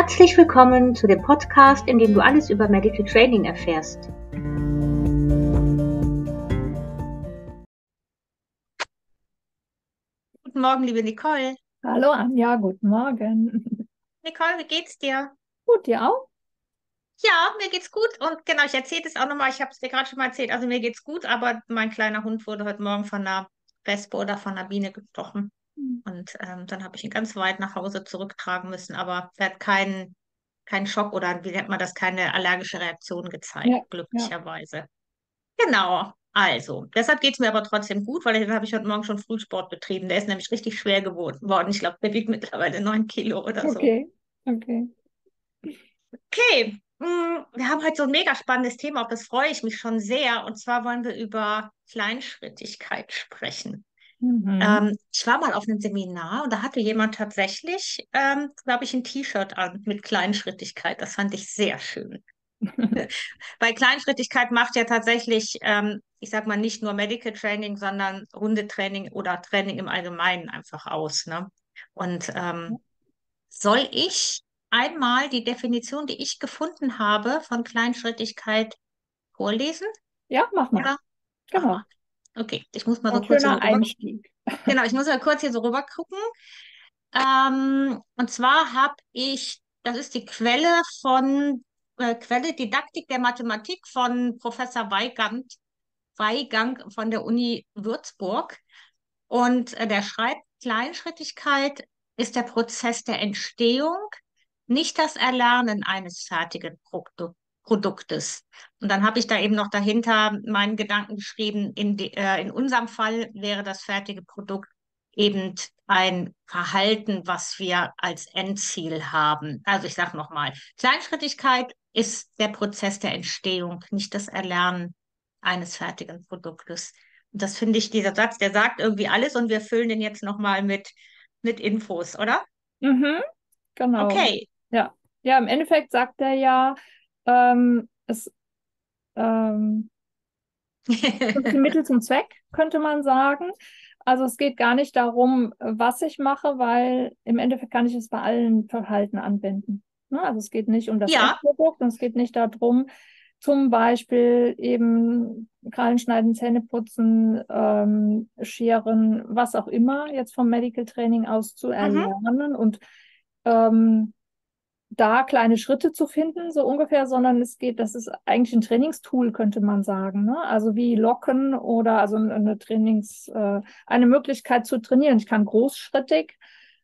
Herzlich willkommen zu dem Podcast, in dem du alles über Medical Training erfährst. Guten Morgen, liebe Nicole. Hallo Anja, guten Morgen. Nicole, wie geht's dir? Gut, dir auch? Ja, mir geht's gut und genau, ich erzähle es auch nochmal, ich habe es dir gerade schon mal erzählt, also mir geht's gut, aber mein kleiner Hund wurde heute Morgen von einer Wespe oder von einer Biene gestochen. Und ähm, dann habe ich ihn ganz weit nach Hause zurücktragen müssen, aber er hat keinen keinen Schock oder wie nennt man das, keine allergische Reaktion gezeigt, Ja, ja. glücklicherweise. Genau, also, deshalb geht es mir aber trotzdem gut, weil dann habe ich heute Morgen schon Frühsport betrieben. Der ist nämlich richtig schwer geworden. Ich glaube, der wiegt mittlerweile neun Kilo oder so. Okay, okay. Okay, mm, wir haben heute so ein mega spannendes Thema, auf das freue ich mich schon sehr. Und zwar wollen wir über Kleinschrittigkeit sprechen. Mhm. Ähm, ich war mal auf einem Seminar und da hatte jemand tatsächlich, ähm, glaube ich, ein T-Shirt an mit Kleinschrittigkeit. Das fand ich sehr schön. Weil Kleinschrittigkeit macht ja tatsächlich, ähm, ich sag mal, nicht nur Medical Training, sondern Hundetraining oder Training im Allgemeinen einfach aus. Ne? Und ähm, soll ich einmal die Definition, die ich gefunden habe von Kleinschrittigkeit vorlesen? Ja, mach mal. Genau. Okay, ich muss mal so Ein kurz hier schöner so rüber Einstieg. Genau, ich muss mal kurz hier so rüber gucken. Ähm, und zwar habe ich, das ist die Quelle von, äh, Quelle Didaktik der Mathematik von Professor Weigand, Weigang von der Uni Würzburg. Und äh, der schreibt, Kleinschrittigkeit ist der Prozess der Entstehung, nicht das Erlernen eines fertigen Produktu- Produktes. Und dann habe ich da eben noch dahinter meinen Gedanken geschrieben, in, de, äh, in unserem Fall wäre das fertige Produkt eben ein Verhalten, was wir als Endziel haben. Also ich sage nochmal, Kleinschrittigkeit ist der Prozess der Entstehung, nicht das Erlernen eines fertigen Produktes. Und das finde ich, dieser Satz, der sagt irgendwie alles und wir füllen den jetzt nochmal mit, mit Infos, oder? Mhm, genau. Okay. Ja. Ja, im Endeffekt sagt er ja, ähm, es ähm, Mittel zum Zweck, könnte man sagen. Also es geht gar nicht darum, was ich mache, weil im Endeffekt kann ich es bei allen Verhalten anwenden. Ne? Also es geht nicht um das Ja. Endprodukt und es geht nicht darum, zum Beispiel eben Krallen schneiden, Zähne putzen, ähm, scheren, was auch immer jetzt vom Medical Training aus zu erlernen und ähm, da kleine Schritte zu finden, so ungefähr, sondern es geht, das ist eigentlich ein Trainingstool, könnte man sagen. Ne? Also wie Locken oder also eine Trainings, äh, eine Möglichkeit zu trainieren. Ich kann großschrittig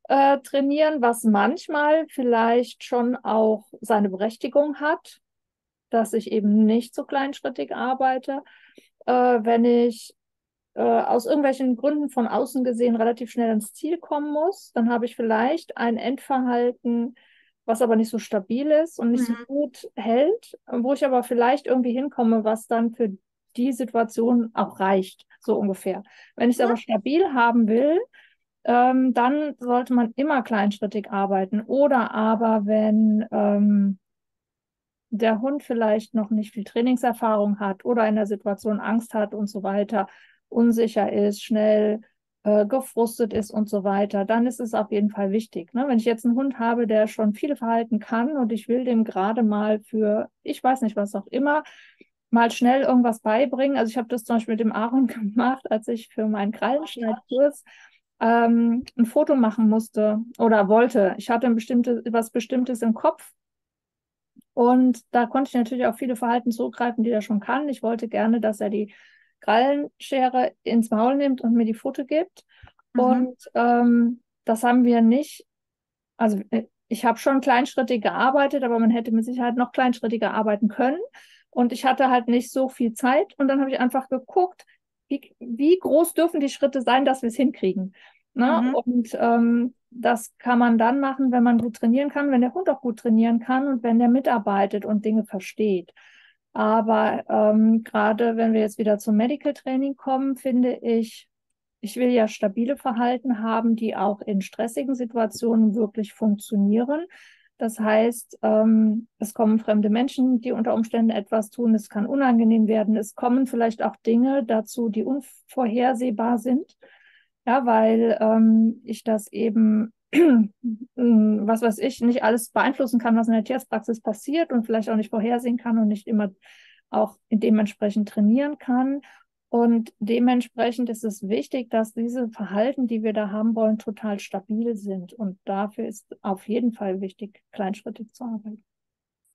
äh, trainieren, was manchmal vielleicht schon auch seine Berechtigung hat, dass ich eben nicht so kleinschrittig arbeite. Äh, wenn ich äh, aus irgendwelchen Gründen von außen gesehen relativ schnell ans Ziel kommen muss, dann habe ich vielleicht ein Endverhalten, was aber nicht so stabil ist und nicht so Mhm. gut hält, wo ich aber vielleicht irgendwie hinkomme, was dann für die Situation auch reicht, so ungefähr. Wenn ich es aber stabil haben will, ähm, dann sollte man immer kleinschrittig arbeiten. Oder aber wenn ähm, der Hund vielleicht noch nicht viel Trainingserfahrung hat oder in der Situation Angst hat und so weiter, unsicher ist, schnell äh, gefrustet ist und so weiter, dann ist es auf jeden Fall wichtig. Ne? Wenn ich jetzt einen Hund habe, der schon viele Verhalten kann und ich will dem gerade mal für, ich weiß nicht, was auch immer, mal schnell irgendwas beibringen. Also ich habe das zum Beispiel mit dem Aaron gemacht, als ich für meinen Krallenschneidkurs ähm, ein Foto machen musste oder wollte. Ich hatte ein bestimmtes, was Bestimmtes im Kopf und da konnte ich natürlich auf viele Verhalten zurückgreifen, die er schon kann. Ich wollte gerne, dass er die Krallenschere ins Maul nimmt und mir die Pfote gibt. Mhm. Und ähm, das haben wir nicht. Also äh, ich habe schon kleinschrittig gearbeitet, aber man hätte mit Sicherheit noch kleinschrittiger arbeiten können. Und ich hatte halt nicht so viel Zeit. Und dann habe ich einfach geguckt, wie, wie groß dürfen die Schritte sein, dass wir es hinkriegen. Ne? Mhm. Und ähm, das kann man dann machen, wenn man gut trainieren kann, wenn der Hund auch gut trainieren kann und wenn der mitarbeitet und Dinge versteht. Aber ähm, gerade wenn wir jetzt wieder zum Medical Training kommen, finde ich, ich will ja stabile Verhalten haben, die auch in stressigen Situationen wirklich funktionieren. Das heißt, ähm, es kommen fremde Menschen, die unter Umständen etwas tun. Es kann unangenehm werden. Es kommen vielleicht auch Dinge dazu, die unvorhersehbar sind. Ja, weil ähm, ich das eben was weiß ich, nicht alles beeinflussen kann, was in der Tierarztpraxis passiert und vielleicht auch nicht vorhersehen kann und nicht immer auch dementsprechend trainieren kann. Und dementsprechend ist es wichtig, dass diese Verhalten, die wir da haben wollen, total stabil sind. Und dafür ist auf jeden Fall wichtig, kleinschrittig zu arbeiten.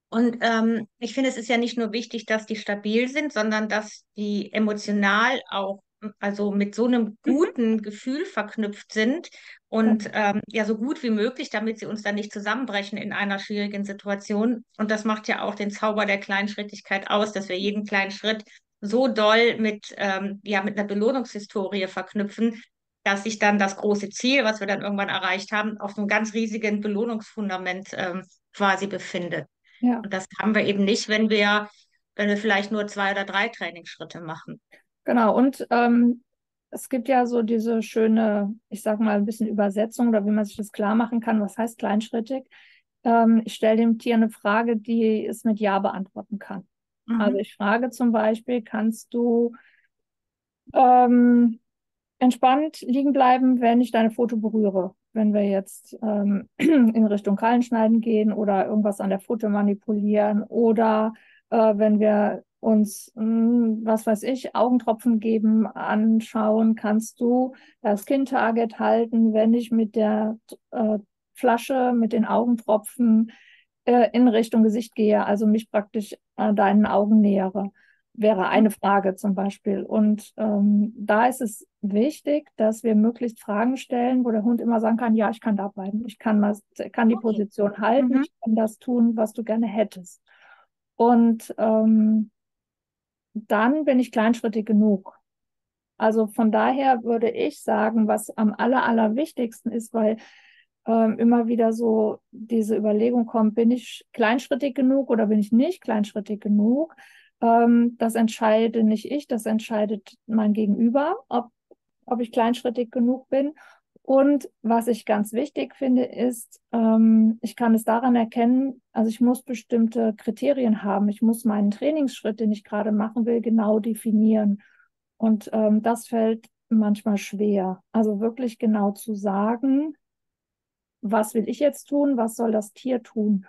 Und ähm, ich finde, es ist ja nicht nur wichtig, dass die stabil sind, sondern dass die emotional auch, also mit so einem guten Gefühl verknüpft sind und ähm, ja so gut wie möglich, damit sie uns dann nicht zusammenbrechen in einer schwierigen Situation. Und das macht ja auch den Zauber der Kleinschrittigkeit aus, dass wir jeden kleinen Schritt so doll mit, ähm, ja, mit einer Belohnungshistorie verknüpfen, dass sich dann das große Ziel, was wir dann irgendwann erreicht haben, auf einem ganz riesigen Belohnungsfundament ähm, quasi befindet. Ja. Und das haben wir eben nicht, wenn wir, wenn wir vielleicht nur zwei oder drei Trainingsschritte machen. Genau, und ähm, es gibt ja so diese schöne, ich sag mal, ein bisschen Übersetzung oder wie man sich das klar machen kann, was heißt kleinschrittig. Ähm, ich stelle dem Tier eine Frage, die es mit Ja beantworten kann. Also mhm. Also ich frage zum Beispiel, kannst du ähm, entspannt liegen bleiben, wenn ich deine Foto berühre? Wenn wir jetzt ähm, in Richtung Krallenschneiden gehen oder irgendwas an der Foto manipulieren oder äh, wenn wir uns, hm, was weiß ich, Augentropfen geben, anschauen, kannst du das Kind-Target halten, wenn ich mit der äh, Flasche, mit den Augentropfen äh, in Richtung Gesicht gehe, also mich praktisch äh, deinen Augen nähere, wäre eine Frage zum Beispiel. Und ähm, da ist es wichtig, dass wir möglichst Fragen stellen, wo der Hund immer sagen kann, ja, ich kann da bleiben, ich kann, was, kann die okay. Position halten, mhm. ich kann das tun, was du gerne hättest. Und ähm, dann bin ich kleinschrittig genug. Also von daher würde ich sagen, was am aller, allerwichtigsten ist, weil ähm, immer wieder so diese Überlegung kommt, bin ich kleinschrittig genug oder bin ich nicht kleinschrittig genug? Ähm, das entscheide nicht ich, das entscheidet mein Gegenüber, ob, ob ich kleinschrittig genug bin. Und was ich ganz wichtig finde, ist, ähm, ich kann es daran erkennen, also ich muss bestimmte Kriterien haben. Ich muss meinen Trainingsschritt, den ich gerade machen will, genau definieren. Und ähm, das fällt manchmal schwer. Also wirklich genau zu sagen, was will ich jetzt tun, was soll das Tier tun.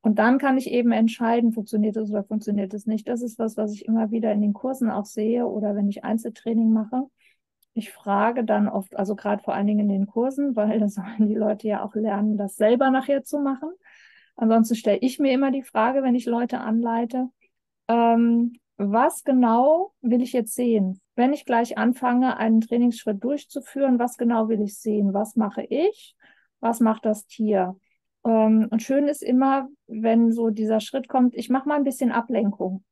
Und dann kann ich eben entscheiden, funktioniert es oder funktioniert es nicht. Das ist was, was ich immer wieder in den Kursen auch sehe oder wenn ich Einzeltraining mache. Ich frage dann oft, also gerade vor allen Dingen in den Kursen, weil da sollen die Leute ja auch lernen, das selber nachher zu machen. Ansonsten stelle ich mir immer die Frage, wenn ich Leute anleite, ähm, was genau will ich jetzt sehen? Wenn ich gleich anfange, einen Trainingsschritt durchzuführen, was genau will ich sehen? Was mache ich? was macht das Tier? Ähm, und schön ist immer, wenn so dieser Schritt kommt, ich mache mal ein bisschen Ablenkung.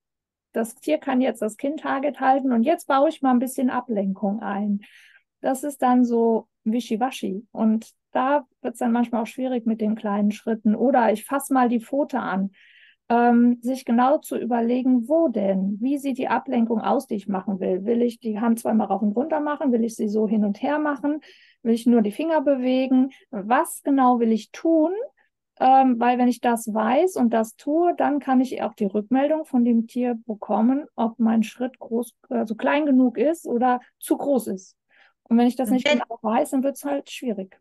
Das Tier kann jetzt das Kind-Target halten und jetzt baue ich mal ein bisschen Ablenkung ein. Das ist dann so wischiwaschi. Und da wird es dann manchmal auch schwierig mit den kleinen Schritten. Oder ich fasse mal die Pfote an. Ähm, sich genau zu überlegen, wo denn? Wie sieht die Ablenkung aus, die ich machen will? Will ich die Hand zweimal rauf und runter machen? Will ich sie so hin und her machen? Will ich nur die Finger bewegen? Was genau will ich tun? Ähm, weil wenn ich das weiß und das tue, dann kann ich auch die Rückmeldung von dem Tier bekommen, ob mein Schritt groß, also klein genug ist oder zu groß ist. Und wenn ich das nicht genau weiß, dann wird es halt schwierig.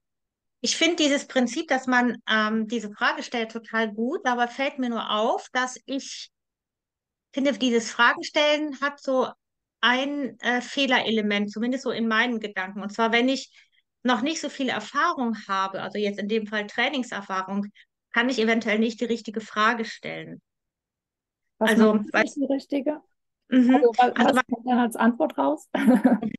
Ich finde dieses Prinzip, dass man ähm, diese Frage stellt, total gut, aber fällt mir nur auf, dass ich finde, dieses Fragenstellen hat so ein äh, Fehlerelement, zumindest so in meinen Gedanken. Und zwar, wenn ich noch nicht so viel Erfahrung habe, also jetzt in dem Fall Trainingserfahrung, kann ich eventuell nicht die richtige Frage stellen. Was also, was die richtige? Mhm. Also, was, also, was kommt dann als Antwort raus?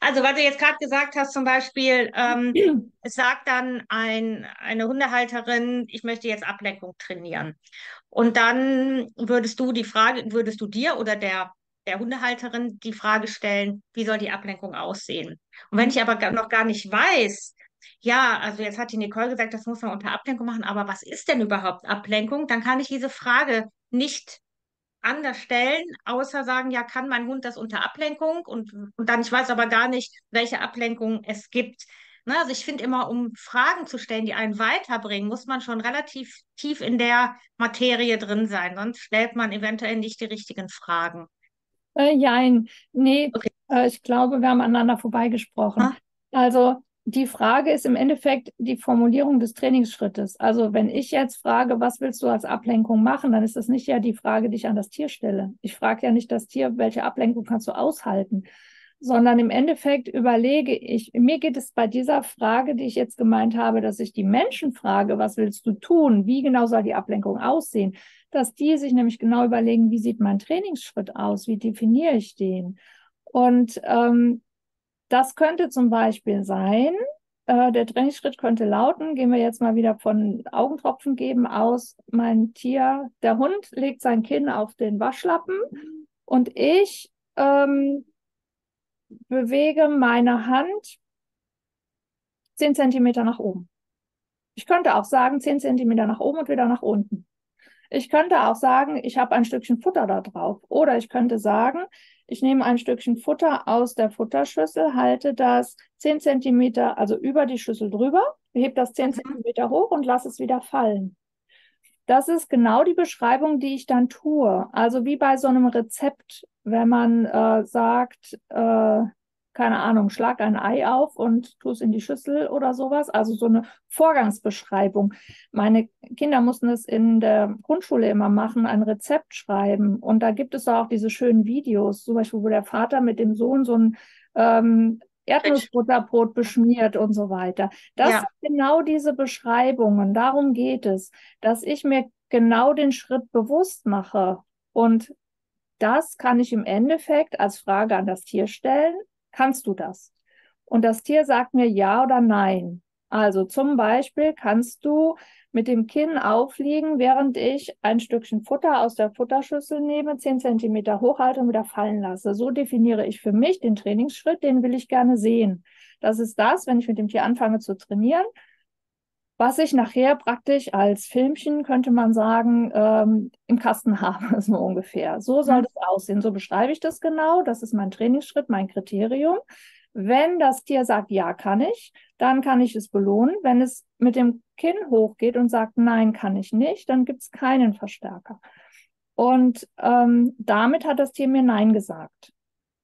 Also, weil du jetzt gerade gesagt hast, zum Beispiel, ähm, es sagt dann ein, eine Hundehalterin, ich möchte jetzt Ablenkung trainieren. Und dann würdest du die Frage, würdest du dir oder der der Hundehalterin die Frage stellen, wie soll die Ablenkung aussehen? Und wenn ich aber noch gar nicht weiß, ja, also jetzt hat die Nicole gesagt, das muss man unter Ablenkung machen, aber was ist denn überhaupt Ablenkung? Dann kann ich diese Frage nicht anders stellen, außer sagen, ja, kann mein Hund das unter Ablenkung? Und, und dann, ich weiß aber gar nicht, welche Ablenkung es gibt. Na, also ich finde immer, um Fragen zu stellen, die einen weiterbringen, muss man schon relativ tief in der Materie drin sein, sonst stellt man eventuell nicht die richtigen Fragen. Äh, jein, nee, okay. äh, ich glaube, wir haben aneinander vorbeigesprochen. Ah. Also die Frage ist im Endeffekt die Formulierung des Trainingsschrittes. Also wenn ich jetzt frage, was willst du als Ablenkung machen, dann ist das nicht ja die Frage, die ich an das Tier stelle. Ich frage ja nicht das Tier, welche Ablenkung kannst du aushalten, sondern im Endeffekt überlege ich, mir geht es bei dieser Frage, die ich jetzt gemeint habe, dass ich die Menschen frage, was willst du tun, wie genau soll die Ablenkung aussehen, dass die sich nämlich genau überlegen, wie sieht mein Trainingsschritt aus, wie definiere ich den. Und ähm, das könnte zum Beispiel sein, äh, der Trainingsschritt könnte lauten, gehen wir jetzt mal wieder von Augentropfen geben aus, mein Tier, der Hund legt sein Kinn auf den Waschlappen und ich ähm, bewege meine Hand 10 Zentimeter nach oben. Ich könnte auch sagen 10 Zentimeter nach oben und wieder nach unten. Ich könnte auch sagen, ich habe ein Stückchen Futter da drauf. Oder ich könnte sagen, ich nehme ein Stückchen Futter aus der Futterschüssel, halte das 10 Zentimeter, also über die Schüssel drüber, hebe das 10 mhm. Zentimeter hoch und lasse es wieder fallen. Das ist genau die Beschreibung, die ich dann tue. Also wie bei so einem Rezept, wenn man äh, sagt, äh, keine Ahnung, schlag ein Ei auf und tu es in die Schüssel oder sowas. Also so eine Vorgangsbeschreibung. Meine Kinder mussten es in der Grundschule immer machen, ein Rezept schreiben. Und da gibt es auch diese schönen Videos, zum Beispiel, wo der Vater mit dem Sohn so ein ähm, Erdnussbutterbrot beschmiert und so weiter. Das ja. sind genau diese Beschreibungen. Darum geht es, dass ich mir genau den Schritt bewusst mache. Und das kann ich im Endeffekt als Frage an das Tier stellen. Kannst du das? Und das Tier sagt mir ja oder nein. Also zum Beispiel kannst du mit dem Kinn aufliegen, während ich ein Stückchen Futter aus der Futterschüssel nehme, 10 Zentimeter hochhalte und wieder fallen lasse. So definiere ich für mich den Trainingsschritt, den will ich gerne sehen. Das ist das, wenn ich mit dem Tier anfange zu trainieren, was ich nachher praktisch als Filmchen, könnte man sagen, ähm, im Kasten habe, so ungefähr. So soll mhm. das aussehen. So beschreibe ich das genau. Das ist mein Trainingsschritt, mein Kriterium. Wenn das Tier sagt, ja, kann ich, dann kann ich es belohnen. Wenn es mit dem Kinn hochgeht und sagt, nein, kann ich nicht, dann gibt es keinen Verstärker. Und ähm, damit hat das Tier mir Nein gesagt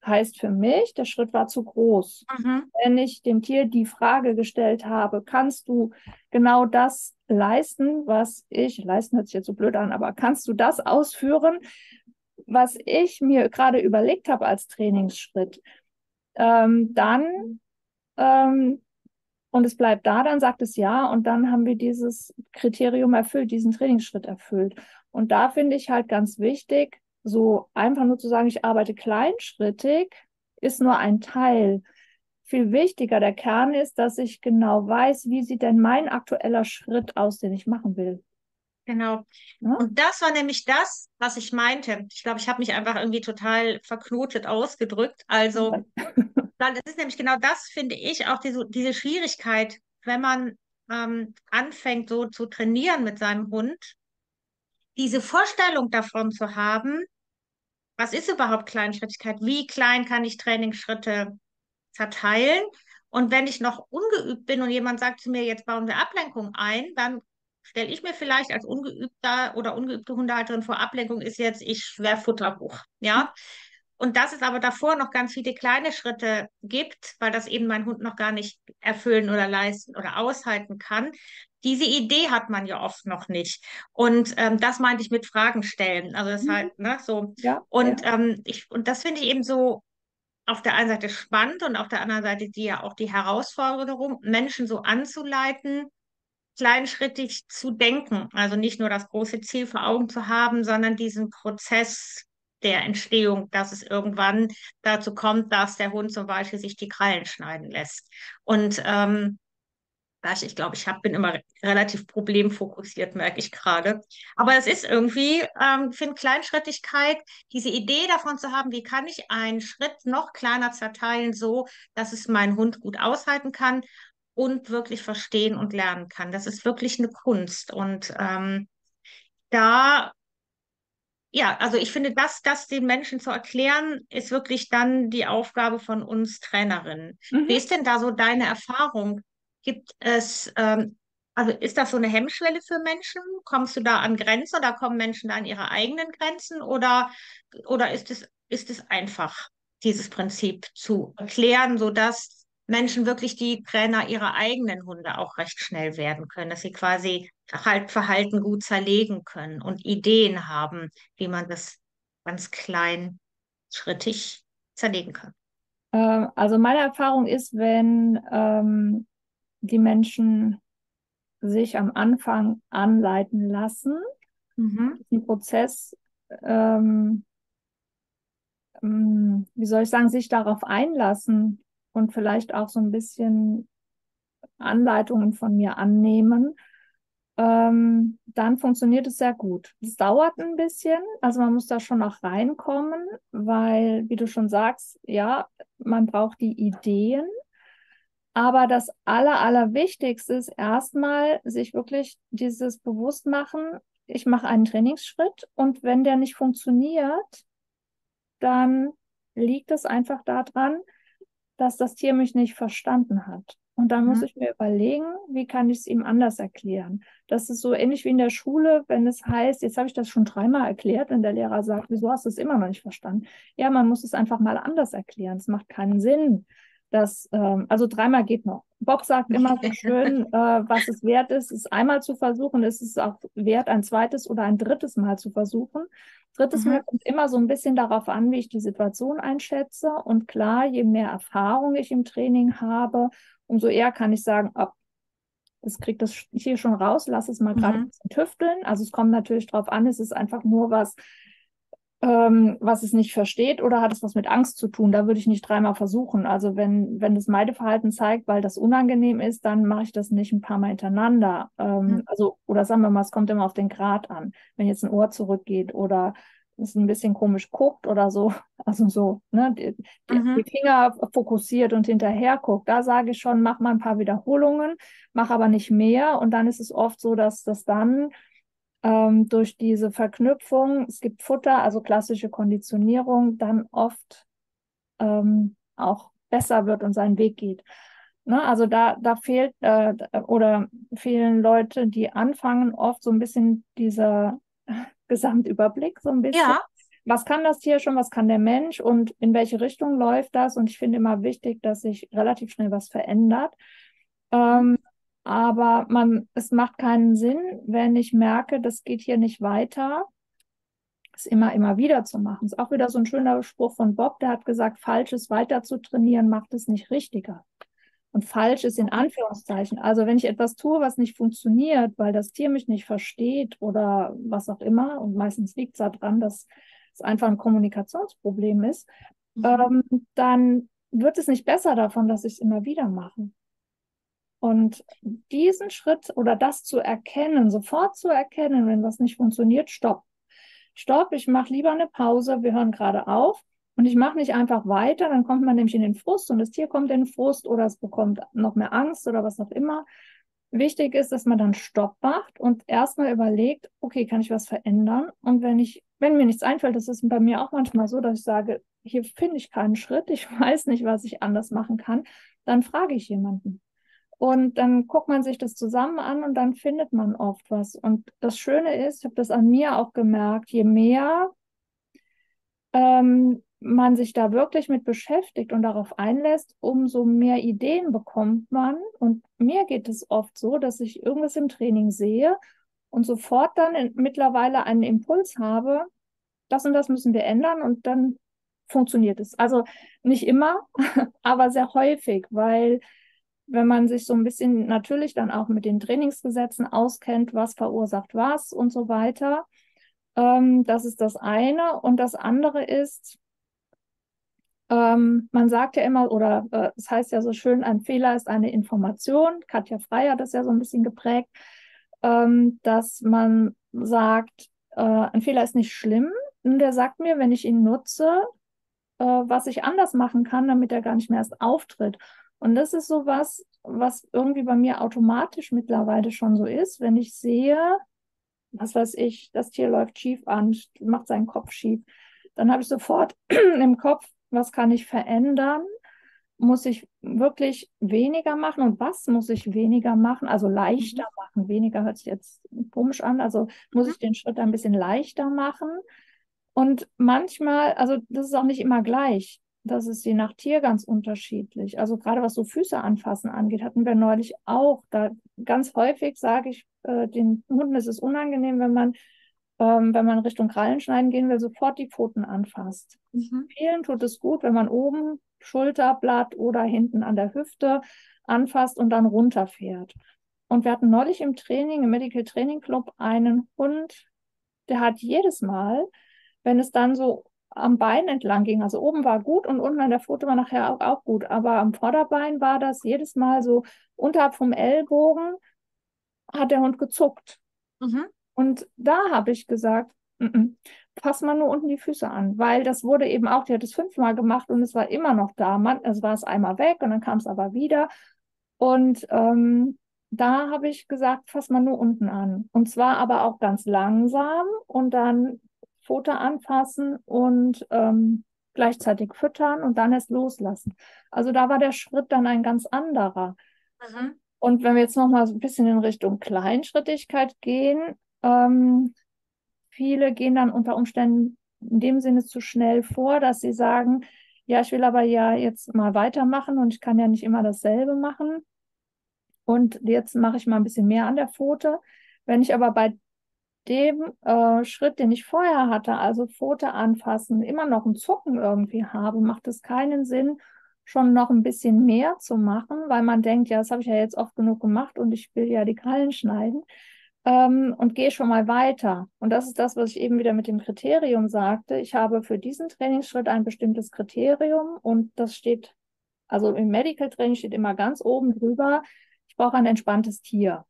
heißt für mich, der Schritt war zu groß. Mhm. Wenn ich dem Tier die Frage gestellt habe, kannst du genau das leisten, was ich, leisten hört sich jetzt so blöd an, aber kannst du das ausführen, was ich mir gerade überlegt habe als Trainingsschritt, ähm, dann ähm, und es bleibt da, dann sagt es ja und dann haben wir dieses Kriterium erfüllt, diesen Trainingsschritt erfüllt. Und da finde ich halt ganz wichtig, so einfach nur zu sagen, ich arbeite kleinschrittig, ist nur ein Teil. Viel wichtiger, der Kern ist, dass ich genau weiß, wie sieht denn mein aktueller Schritt aus, den ich machen will. Genau. Ja? Und das war nämlich das, was ich meinte. Ich glaube, ich habe mich einfach irgendwie total verknotet ausgedrückt. Also, dann ist nämlich genau das, finde ich, auch diese, diese Schwierigkeit, wenn man ähm, anfängt, so zu trainieren mit seinem Hund, diese Vorstellung davon zu haben, was ist überhaupt Kleinschrittigkeit? Wie klein kann ich Trainingsschritte verteilen? Und wenn ich noch ungeübt bin und jemand sagt zu mir, jetzt bauen wir Ablenkung ein, dann stelle ich mir vielleicht als ungeübter oder ungeübte Hundehalterin vor, Ablenkung ist jetzt, ich schwer Futter hoch. Ja. Und dass es aber davor noch ganz viele kleine Schritte gibt, weil das eben mein Hund noch gar nicht erfüllen oder leisten oder aushalten kann, diese Idee hat man ja oft noch nicht. Und ähm, das meinte ich mit Fragen stellen. Also das mhm. halt, ne, so. Ja, und, ja. Ähm, ich, und das finde ich eben so auf der einen Seite spannend und auf der anderen Seite die ja auch die Herausforderung, Menschen so anzuleiten, kleinschrittig zu denken. Also nicht nur das große Ziel vor Augen zu haben, sondern diesen Prozess der Entstehung, dass es irgendwann dazu kommt, dass der Hund zum Beispiel sich die Krallen schneiden lässt. Und ähm, ich glaube, ich hab, bin immer relativ problemfokussiert, merke ich gerade. Aber es ist irgendwie, ähm, finde Kleinschrittigkeit, diese Idee davon zu haben, wie kann ich einen Schritt noch kleiner zerteilen, so dass es mein Hund gut aushalten kann und wirklich verstehen und lernen kann. Das ist wirklich eine Kunst. Und ähm, da ja, also ich finde, das, das den Menschen zu erklären, ist wirklich dann die Aufgabe von uns Trainerinnen. Mhm. Wie ist denn da so deine Erfahrung? Gibt es, ähm, also ist das so eine Hemmschwelle für Menschen? Kommst du da an Grenzen oder kommen Menschen da an ihre eigenen Grenzen? Oder, oder ist es, ist es einfach, dieses Prinzip zu erklären, sodass Menschen wirklich die Trainer ihrer eigenen Hunde auch recht schnell werden können, dass sie quasi halt Verhalten gut zerlegen können und Ideen haben, wie man das ganz kleinschrittig zerlegen kann. Äh, also meine Erfahrung ist, wenn ähm, die Menschen sich am Anfang anleiten lassen, mhm. den Prozess, ähm, ähm, wie soll ich sagen, sich darauf einlassen und vielleicht auch so ein bisschen Anleitungen von mir annehmen, ähm, dann funktioniert es sehr gut. Es dauert ein bisschen, also man muss da schon auch reinkommen, weil, wie du schon sagst, ja, man braucht die Ideen. Aber das Aller, Allerwichtigste ist erstmal, sich wirklich dieses Bewusstmachen, ich mache einen Trainingsschritt und wenn der nicht funktioniert, dann liegt es einfach daran, dass das Tier mich nicht verstanden hat. Und dann muss mhm. ich mir überlegen, wie kann ich es ihm anders erklären. Das ist so ähnlich wie in der Schule, wenn es heißt, jetzt habe ich das schon dreimal erklärt, wenn der Lehrer sagt, wieso hast du es immer noch nicht verstanden? Ja, man muss es einfach mal anders erklären. Es macht keinen Sinn. Dass, ähm, also dreimal geht noch. Bob sagt immer so schön, äh, was es wert ist, es einmal zu versuchen, ist es auch wert, ein zweites oder ein drittes Mal zu versuchen. Drittes mhm. Mal kommt immer so ein bisschen darauf an, wie ich die Situation einschätze. Und klar, je mehr Erfahrung ich im Training habe, umso eher kann ich sagen, ob es kriegt das hier schon raus, lass es mal mhm. gerade ein bisschen tüfteln. Also es kommt natürlich darauf an, ist es einfach nur was, ähm, was es nicht versteht oder hat es was mit Angst zu tun? Da würde ich nicht dreimal versuchen. Also wenn, wenn das Meideverhalten zeigt, weil das unangenehm ist, dann mache ich das nicht ein paar Mal hintereinander. Ähm, mhm. Also, oder sagen wir mal, es kommt immer auf den Grad an. Wenn jetzt ein Ohr zurückgeht oder es ein bisschen komisch guckt oder so, also so, ne, die, mhm. die Finger fokussiert und hinterher guckt, da sage ich schon, mach mal ein paar Wiederholungen, mach aber nicht mehr. Und dann ist es oft so, dass das dann ähm, durch diese Verknüpfung, es gibt Futter, also klassische Konditionierung, dann oft ähm, auch besser wird und seinen Weg geht. Ne, also da, da fehlt äh, oder fehlen Leute, die anfangen, oft so ein bisschen dieser Gesamtüberblick, so ein bisschen. Ja. Was kann das Tier schon, was kann der Mensch und in welche Richtung läuft das? Und ich finde immer wichtig, dass sich relativ schnell was verändert. Ähm, aber man, es macht keinen Sinn, wenn ich merke, das geht hier nicht weiter, es immer, immer wieder zu machen. Das ist auch wieder so ein schöner Spruch von Bob, der hat gesagt, Falsches weiter zu trainieren macht es nicht richtiger. Und falsch ist in Anführungszeichen. Also wenn ich etwas tue, was nicht funktioniert, weil das Tier mich nicht versteht oder was auch immer, und meistens liegt es daran, dass es einfach ein Kommunikationsproblem ist, mhm. ähm, dann wird es nicht besser davon, dass ich es immer wieder mache. Und diesen Schritt oder das zu erkennen, sofort zu erkennen, wenn was nicht funktioniert, stopp. Stopp, ich mache lieber eine Pause, wir hören gerade auf und ich mache nicht einfach weiter, dann kommt man nämlich in den Frust und das Tier kommt in den Frust oder es bekommt noch mehr Angst oder was auch immer. Wichtig ist, dass man dann Stopp macht und erstmal überlegt, okay, kann ich was verändern? Und wenn ich, wenn mir nichts einfällt, das ist bei mir auch manchmal so, dass ich sage, hier finde ich keinen Schritt, ich weiß nicht, was ich anders machen kann, dann frage ich jemanden. Und dann guckt man sich das zusammen an und dann findet man oft was. Und das Schöne ist, ich habe das an mir auch gemerkt, je mehr ähm, man sich da wirklich mit beschäftigt und darauf einlässt, umso mehr Ideen bekommt man. Und mir geht es oft so, dass ich irgendwas im Training sehe und sofort dann in, mittlerweile einen Impuls habe, das und das müssen wir ändern und dann funktioniert es. Also nicht immer, aber sehr häufig, weil wenn man sich so ein bisschen natürlich dann auch mit den Trainingsgesetzen auskennt, was verursacht was und so weiter, ähm, das ist das eine. Und das andere ist, ähm, man sagt ja immer, oder äh, es heißt ja so schön, ein Fehler ist eine Information. Katja Frey hat das ja so ein bisschen geprägt, ähm, dass man sagt, äh, ein Fehler ist nicht schlimm. Und der sagt mir, wenn ich ihn nutze, äh, was ich anders machen kann, damit er gar nicht mehr erst auftritt. Und das ist so was, was irgendwie bei mir automatisch mittlerweile schon so ist, wenn ich sehe, was weiß ich, das Tier läuft schief an, macht seinen Kopf schief, dann habe ich sofort im Kopf, was kann ich verändern? Muss ich wirklich weniger machen und was muss ich weniger machen? Also leichter mhm. machen. Weniger hört sich jetzt komisch an. Also muss mhm. ich den Schritt ein bisschen leichter machen. Und manchmal, also das ist auch nicht immer gleich. Das ist je nach Tier ganz unterschiedlich. Also gerade was so Füße anfassen angeht, hatten wir neulich auch. Da ganz häufig sage ich, äh, den Hunden ist es unangenehm, wenn man, ähm, wenn man Richtung Krallen schneiden gehen will, sofort die Pfoten anfasst. Mhm. Vielen tut es gut, wenn man oben Schulterblatt oder hinten an der Hüfte anfasst und dann runterfährt. Und wir hatten neulich im Training, im Medical Training Club, einen Hund, der hat jedes Mal, wenn es dann so am Bein entlang ging, also oben war gut und unten an der Pfote war nachher auch, auch gut, aber am Vorderbein war das jedes Mal so unterhalb vom Ellbogen hat der Hund gezuckt. Mhm. Und da habe ich gesagt, n -n, fass mal nur unten die Füße an, weil das wurde eben auch, die hat es fünfmal gemacht und es war immer noch da. Man, es war es einmal weg und dann kam es aber wieder. Und ähm, da habe ich gesagt, fass mal nur unten an. Und zwar aber auch ganz langsam und dann Futter anfassen und ähm, gleichzeitig füttern und dann erst loslassen. Also da war der Schritt dann ein ganz anderer. Mhm. Und wenn wir jetzt noch mal so ein bisschen in Richtung Kleinschrittigkeit gehen, ähm, viele gehen dann unter Umständen in dem Sinne zu schnell vor, dass sie sagen, ja, ich will aber ja jetzt mal weitermachen und ich kann ja nicht immer dasselbe machen. Und jetzt mache ich mal ein bisschen mehr an der Pfote. Wenn ich aber bei dem äh, Schritt, den ich vorher hatte, also Pfote anfassen, immer noch ein Zucken irgendwie habe, macht es keinen Sinn, schon noch ein bisschen mehr zu machen, weil man denkt, ja, das habe ich ja jetzt oft genug gemacht und ich will ja die Krallen schneiden ähm, und gehe schon mal weiter. Und das ist das, was ich eben wieder mit dem Kriterium sagte. Ich habe für diesen Trainingsschritt ein bestimmtes Kriterium und das steht, also im Medical Training steht immer ganz oben drüber, ich brauche ein entspanntes Tier.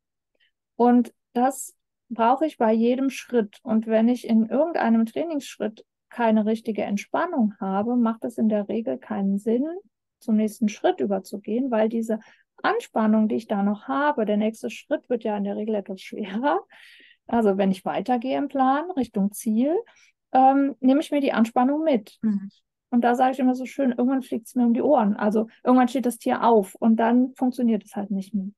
Und das brauche ich bei jedem Schritt. Und wenn ich in irgendeinem Trainingsschritt keine richtige Entspannung habe, macht es in der Regel keinen Sinn, zum nächsten Schritt überzugehen, weil diese Anspannung, die ich da noch habe, der nächste Schritt wird ja in der Regel etwas schwerer. Also wenn ich weitergehe im Plan Richtung Ziel, ähm, nehme ich mir die Anspannung mit. Mhm. Und da sage ich immer so schön, irgendwann fliegt es mir um die Ohren. Also irgendwann steht das Tier auf und dann funktioniert es halt nicht mehr.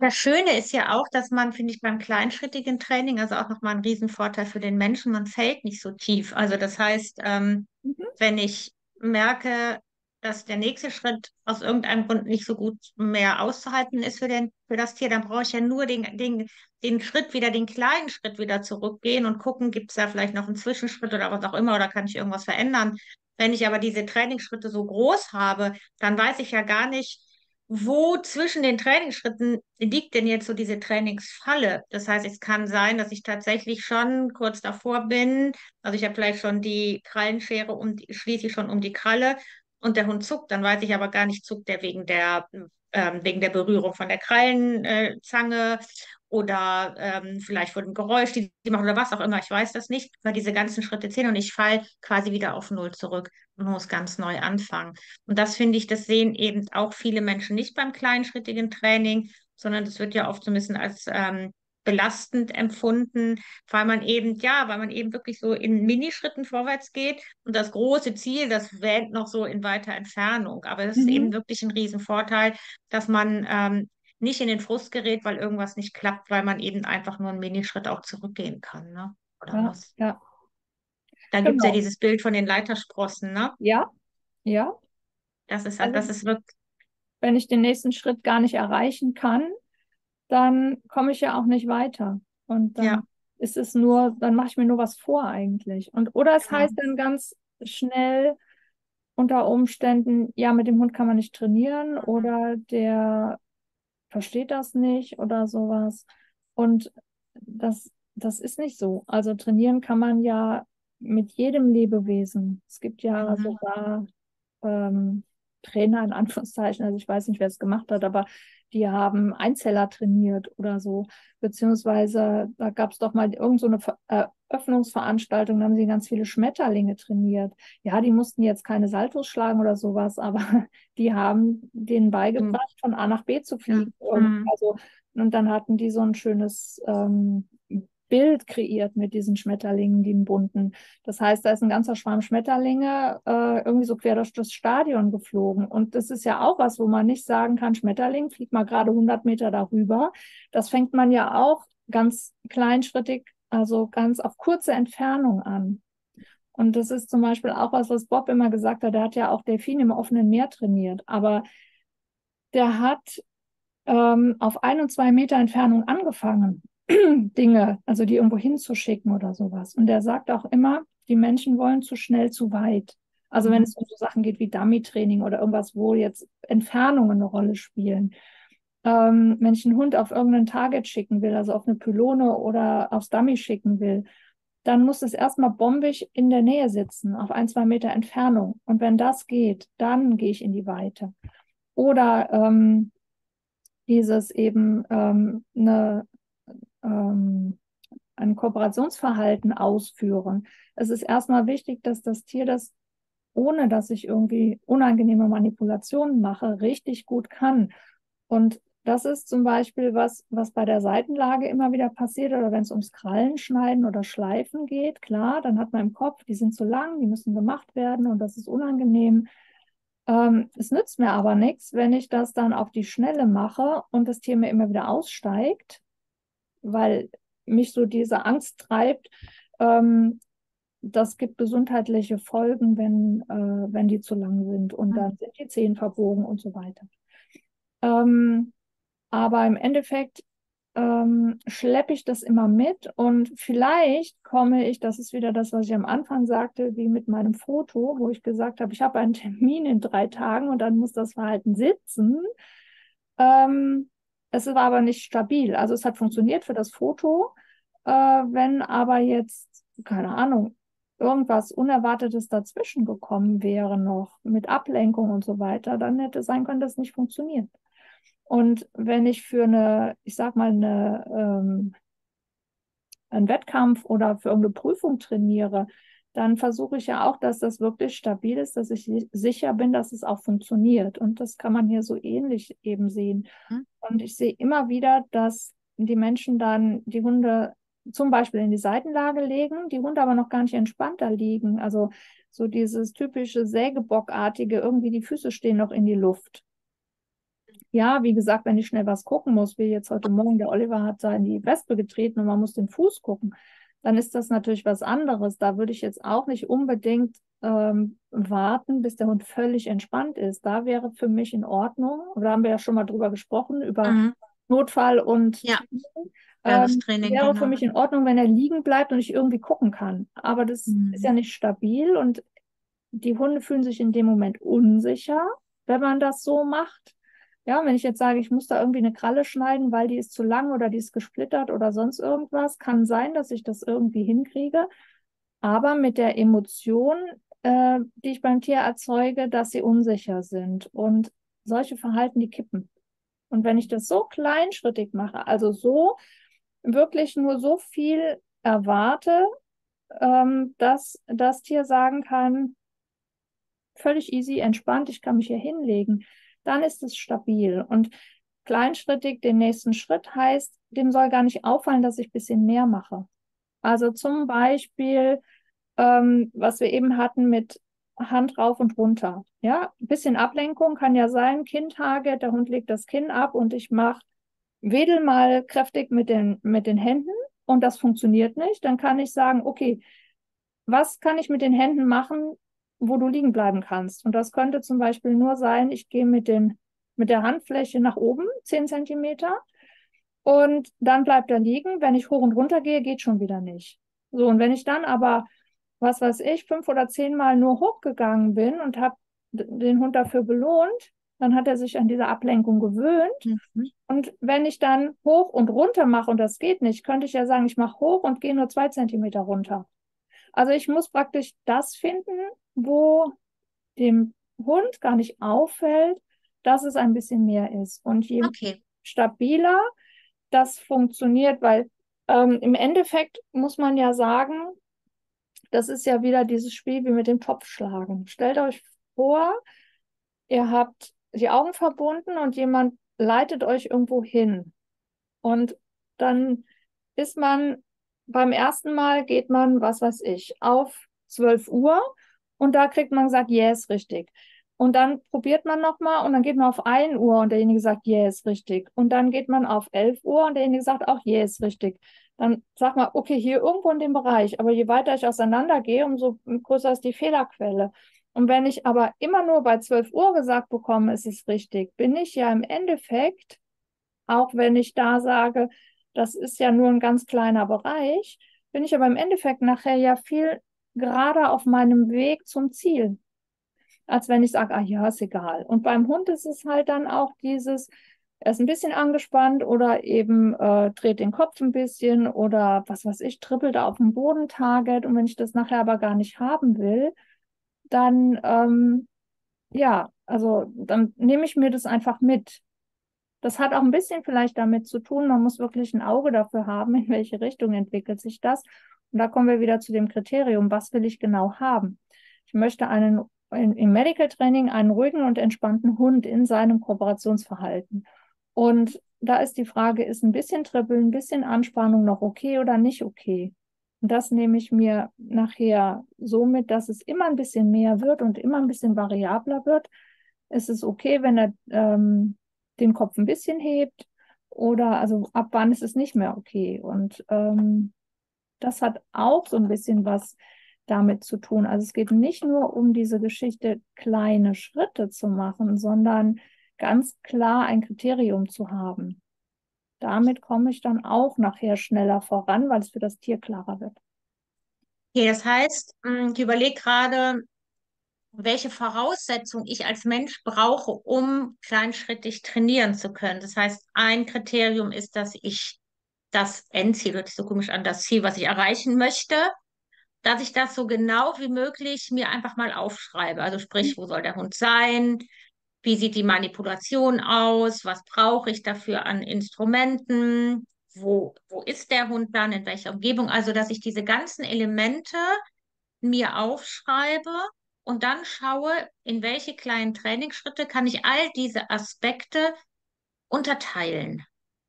Das Schöne ist ja auch, dass man, finde ich, beim kleinschrittigen Training, also auch nochmal ein Riesenvorteil für den Menschen, man fällt nicht so tief. Also das heißt, ähm, mhm. wenn ich merke, dass der nächste Schritt aus irgendeinem Grund nicht so gut mehr auszuhalten ist für, den, für das Tier, dann brauche ich ja nur den, den, den Schritt wieder, den kleinen Schritt wieder zurückgehen und gucken, gibt es da vielleicht noch einen Zwischenschritt oder was auch immer oder kann ich irgendwas verändern. Wenn ich aber diese Trainingsschritte so groß habe, dann weiß ich ja gar nicht, wo zwischen den Trainingsschritten liegt denn jetzt so diese Trainingsfalle? Das heißt, es kann sein, dass ich tatsächlich schon kurz davor bin. Also ich habe vielleicht schon die Krallenschere um, schließe ich schon um die Kralle und der Hund zuckt, dann weiß ich aber gar nicht, zuckt der wegen der, ähm, wegen der Berührung von der Krallenzange oder ähm, vielleicht von dem Geräusch, die die machen oder was auch immer, ich weiß das nicht, weil diese ganzen Schritte zählen und ich falle quasi wieder auf Null zurück und muss ganz neu anfangen. Und das finde ich, das sehen eben auch viele Menschen nicht beim kleinschrittigen Training, sondern das wird ja oft so ein bisschen als ähm, belastend empfunden, weil man eben, ja, weil man eben wirklich so in Minischritten vorwärts geht und das große Ziel, das wähnt noch so in weiter Entfernung. Aber es mhm. ist eben wirklich ein Riesenvorteil, dass man ähm, nicht in den Frust gerät, weil irgendwas nicht klappt, weil man eben einfach nur einen Minischritt auch zurückgehen kann, ne? Oder ja, was? Ja. Da genau. gibt es ja dieses Bild von den Leitersprossen, ne? Ja, ja. Das ist halt, also, das ist wirklich. Wenn ich den nächsten Schritt gar nicht erreichen kann, dann komme ich ja auch nicht weiter. Und dann ja. ist es nur, dann mache ich mir nur was vor eigentlich. Und oder es genau. heißt dann ganz schnell unter Umständen, ja, mit dem Hund kann man nicht trainieren mhm. oder der versteht das nicht oder sowas. Und das, das ist nicht so. Also trainieren kann man ja mit jedem Lebewesen. Es gibt ja mhm. sogar ähm, Trainer in Anführungszeichen, also ich weiß nicht, wer es gemacht hat, aber die haben Einzeller trainiert oder so. Beziehungsweise da gab es doch mal irgendeine so Eröffnungsveranstaltung, da haben sie ganz viele Schmetterlinge trainiert. Ja, die mussten jetzt keine Saltos schlagen oder sowas, aber die haben denen beigebracht, mhm. von A nach B zu fliegen. Mhm. Also, und dann hatten die so ein schönes ähm, Bild kreiert mit diesen Schmetterlingen, den bunten. Das heißt, da ist ein ganzer Schwarm Schmetterlinge äh, irgendwie so quer durch das Stadion geflogen. Und das ist ja auch was, wo man nicht sagen kann, Schmetterling, fliegt mal gerade 100 Meter darüber. Das fängt man ja auch ganz kleinschrittig, also ganz auf kurze Entfernung an. Und das ist zum Beispiel auch was, was Bob immer gesagt hat. Der hat ja auch Delfin im offenen Meer trainiert. Aber der hat ähm, auf ein und zwei Meter Entfernung angefangen, Dinge, also die irgendwo hinzuschicken oder sowas. Und der sagt auch immer, die Menschen wollen zu schnell, zu weit. Also wenn mhm. es um so Sachen geht wie Dummy-Training oder irgendwas, wo jetzt Entfernungen eine Rolle spielen. Ähm, wenn ich einen Hund auf irgendein Target schicken will, also auf eine Pylone oder aufs Dummy schicken will, dann muss es erstmal bombig in der Nähe sitzen, auf ein, zwei Meter Entfernung. Und wenn das geht, dann gehe ich in die Weite. Oder ähm, dieses eben ähm, eine, ähm, ein Kooperationsverhalten ausführen. Es ist erstmal wichtig, dass das Tier das, ohne dass ich irgendwie unangenehme Manipulationen mache, richtig gut kann. Und das ist zum Beispiel was, was bei der Seitenlage immer wieder passiert oder wenn es ums Krallenschneiden oder Schleifen geht. Klar, dann hat man im Kopf, die sind zu lang, die müssen gemacht werden und das ist unangenehm. Ähm, es nützt mir aber nichts, wenn ich das dann auf die Schnelle mache und das Tier mir immer wieder aussteigt, weil mich so diese Angst treibt. Ähm, das gibt gesundheitliche Folgen, wenn, äh, wenn die zu lang sind und mhm. dann sind die Zehen verbogen und so weiter. Ähm, aber im Endeffekt ähm, schleppe ich das immer mit und vielleicht komme ich, das ist wieder das, was ich am Anfang sagte, wie mit meinem Foto, wo ich gesagt habe, ich habe einen Termin in drei Tagen und dann muss das Verhalten sitzen. Ähm, es war aber nicht stabil. Also es hat funktioniert für das Foto. Äh, wenn aber jetzt, keine Ahnung, irgendwas Unerwartetes dazwischen gekommen wäre noch mit Ablenkung und so weiter, dann hätte es sein können, dass es nicht funktioniert. Und wenn ich für eine, ich sag mal, eine, ähm, einen Wettkampf oder für irgendeine Prüfung trainiere, dann versuche ich ja auch, dass das wirklich stabil ist, dass ich sicher bin, dass es auch funktioniert. Und das kann man hier so ähnlich eben sehen. Mhm. Und ich sehe immer wieder, dass die Menschen dann die Hunde zum Beispiel in die Seitenlage legen, die Hunde aber noch gar nicht entspannter liegen. Also so dieses typische Sägebockartige, irgendwie die Füße stehen noch in die Luft ja, wie gesagt, wenn ich schnell was gucken muss, wie jetzt heute Morgen, der Oliver hat da in die Wespe getreten und man muss den Fuß gucken, dann ist das natürlich was anderes. Da würde ich jetzt auch nicht unbedingt ähm, warten, bis der Hund völlig entspannt ist. Da wäre für mich in Ordnung, da haben wir ja schon mal drüber gesprochen, über mhm. Notfall und ja. Ähm, wäre genau. für mich in Ordnung, wenn er liegen bleibt und ich irgendwie gucken kann. Aber das mhm. ist ja nicht stabil und die Hunde fühlen sich in dem Moment unsicher, wenn man das so macht. Ja, wenn ich jetzt sage, ich muss da irgendwie eine Kralle schneiden, weil die ist zu lang oder die ist gesplittert oder sonst irgendwas, kann sein, dass ich das irgendwie hinkriege. Aber mit der Emotion, äh, die ich beim Tier erzeuge, dass sie unsicher sind. Und solche Verhalten, die kippen. Und wenn ich das so kleinschrittig mache, also so wirklich nur so viel erwarte, ähm, dass das Tier sagen kann, völlig easy, entspannt, ich kann mich hier hinlegen dann ist es stabil. Und kleinschrittig den nächsten Schritt heißt, dem soll gar nicht auffallen, dass ich ein bisschen mehr mache. Also zum Beispiel, ähm, was wir eben hatten mit Hand rauf und runter. Ja, ein bisschen Ablenkung kann ja sein. Kindhage, der Hund legt das Kinn ab und ich mache, wedel mal kräftig mit den, mit den Händen und das funktioniert nicht. Dann kann ich sagen, okay, was kann ich mit den Händen machen, wo du liegen bleiben kannst. Und das könnte zum Beispiel nur sein, ich gehe mit, den, mit der Handfläche nach oben, 10 Zentimeter, und dann bleibt er liegen. Wenn ich hoch und runter gehe, geht schon wieder nicht. So, und wenn ich dann aber, was weiß ich, fünf oder zehnmal nur hochgegangen bin und habe den Hund dafür belohnt, dann hat er sich an diese Ablenkung gewöhnt. Mhm. Und wenn ich dann hoch und runter mache und das geht nicht, könnte ich ja sagen, ich mache hoch und gehe nur zwei Zentimeter runter. Also ich muss praktisch das finden, wo dem Hund gar nicht auffällt, dass es ein bisschen mehr ist. Und je okay. stabiler das funktioniert, weil ähm, im Endeffekt muss man ja sagen, das ist ja wieder dieses Spiel wie mit dem Topfschlagen. Stellt euch vor, ihr habt die Augen verbunden und jemand leitet euch irgendwo hin. Und dann ist man beim ersten Mal geht man, was weiß ich, auf 12 Uhr und da kriegt man gesagt, yes, richtig. Und dann probiert man nochmal und dann geht man auf 1 Uhr und derjenige sagt, yes, richtig. Und dann geht man auf 11 Uhr und derjenige sagt auch, yes, richtig. dann sag mal, okay, hier irgendwo in dem Bereich, aber je weiter ich auseinandergehe, umso größer ist die Fehlerquelle. Und wenn ich aber immer nur bei 12 Uhr gesagt bekomme, ist es richtig, bin ich ja im Endeffekt, auch wenn ich da sage, das ist ja nur ein ganz kleiner Bereich, bin ich aber im Endeffekt nachher ja viel gerade auf meinem Weg zum Ziel, als wenn ich sage, ah ja, ist egal. Und beim Hund ist es halt dann auch dieses, er ist ein bisschen angespannt oder eben äh, dreht den Kopf ein bisschen oder was weiß ich, trippelt auf dem Boden Target und wenn ich das nachher aber gar nicht haben will, dann ähm, ja, also dann nehme ich mir das einfach mit. Das hat auch ein bisschen vielleicht damit zu tun, man muss wirklich ein Auge dafür haben, in welche Richtung entwickelt sich das. Und da kommen wir wieder zu dem Kriterium, was will ich genau haben? Ich möchte einen im Medical Training einen ruhigen und entspannten Hund in seinem Kooperationsverhalten. Und da ist die Frage, ist ein bisschen Trippeln, ein bisschen Anspannung noch okay oder nicht okay? Und das nehme ich mir nachher so mit, dass es immer ein bisschen mehr wird und immer ein bisschen variabler wird. Es ist okay, wenn er ähm, den Kopf ein bisschen hebt oder also ab wann ist es nicht mehr okay. Und ähm, das hat auch so ein bisschen was damit zu tun. Also es geht nicht nur um diese Geschichte, kleine Schritte zu machen, sondern ganz klar ein Kriterium zu haben. Damit komme ich dann auch nachher schneller voran, weil es für das Tier klarer wird. Okay, das heißt, hm, ich überlege gerade, welche Voraussetzungen ich als Mensch brauche, um kleinschrittig trainieren zu können. Das heißt, ein Kriterium ist, dass ich das Endziel, hört sich so komisch an, das Ziel, was ich erreichen möchte, dass ich das so genau wie möglich mir einfach mal aufschreibe. Also sprich, wo soll der Hund sein? Wie sieht die Manipulation aus? Was brauche ich dafür an Instrumenten? Wo, wo ist der Hund dann? In welcher Umgebung? Also, dass ich diese ganzen Elemente mir aufschreibe und dann schaue, in welche kleinen Trainingsschritte kann ich all diese Aspekte unterteilen.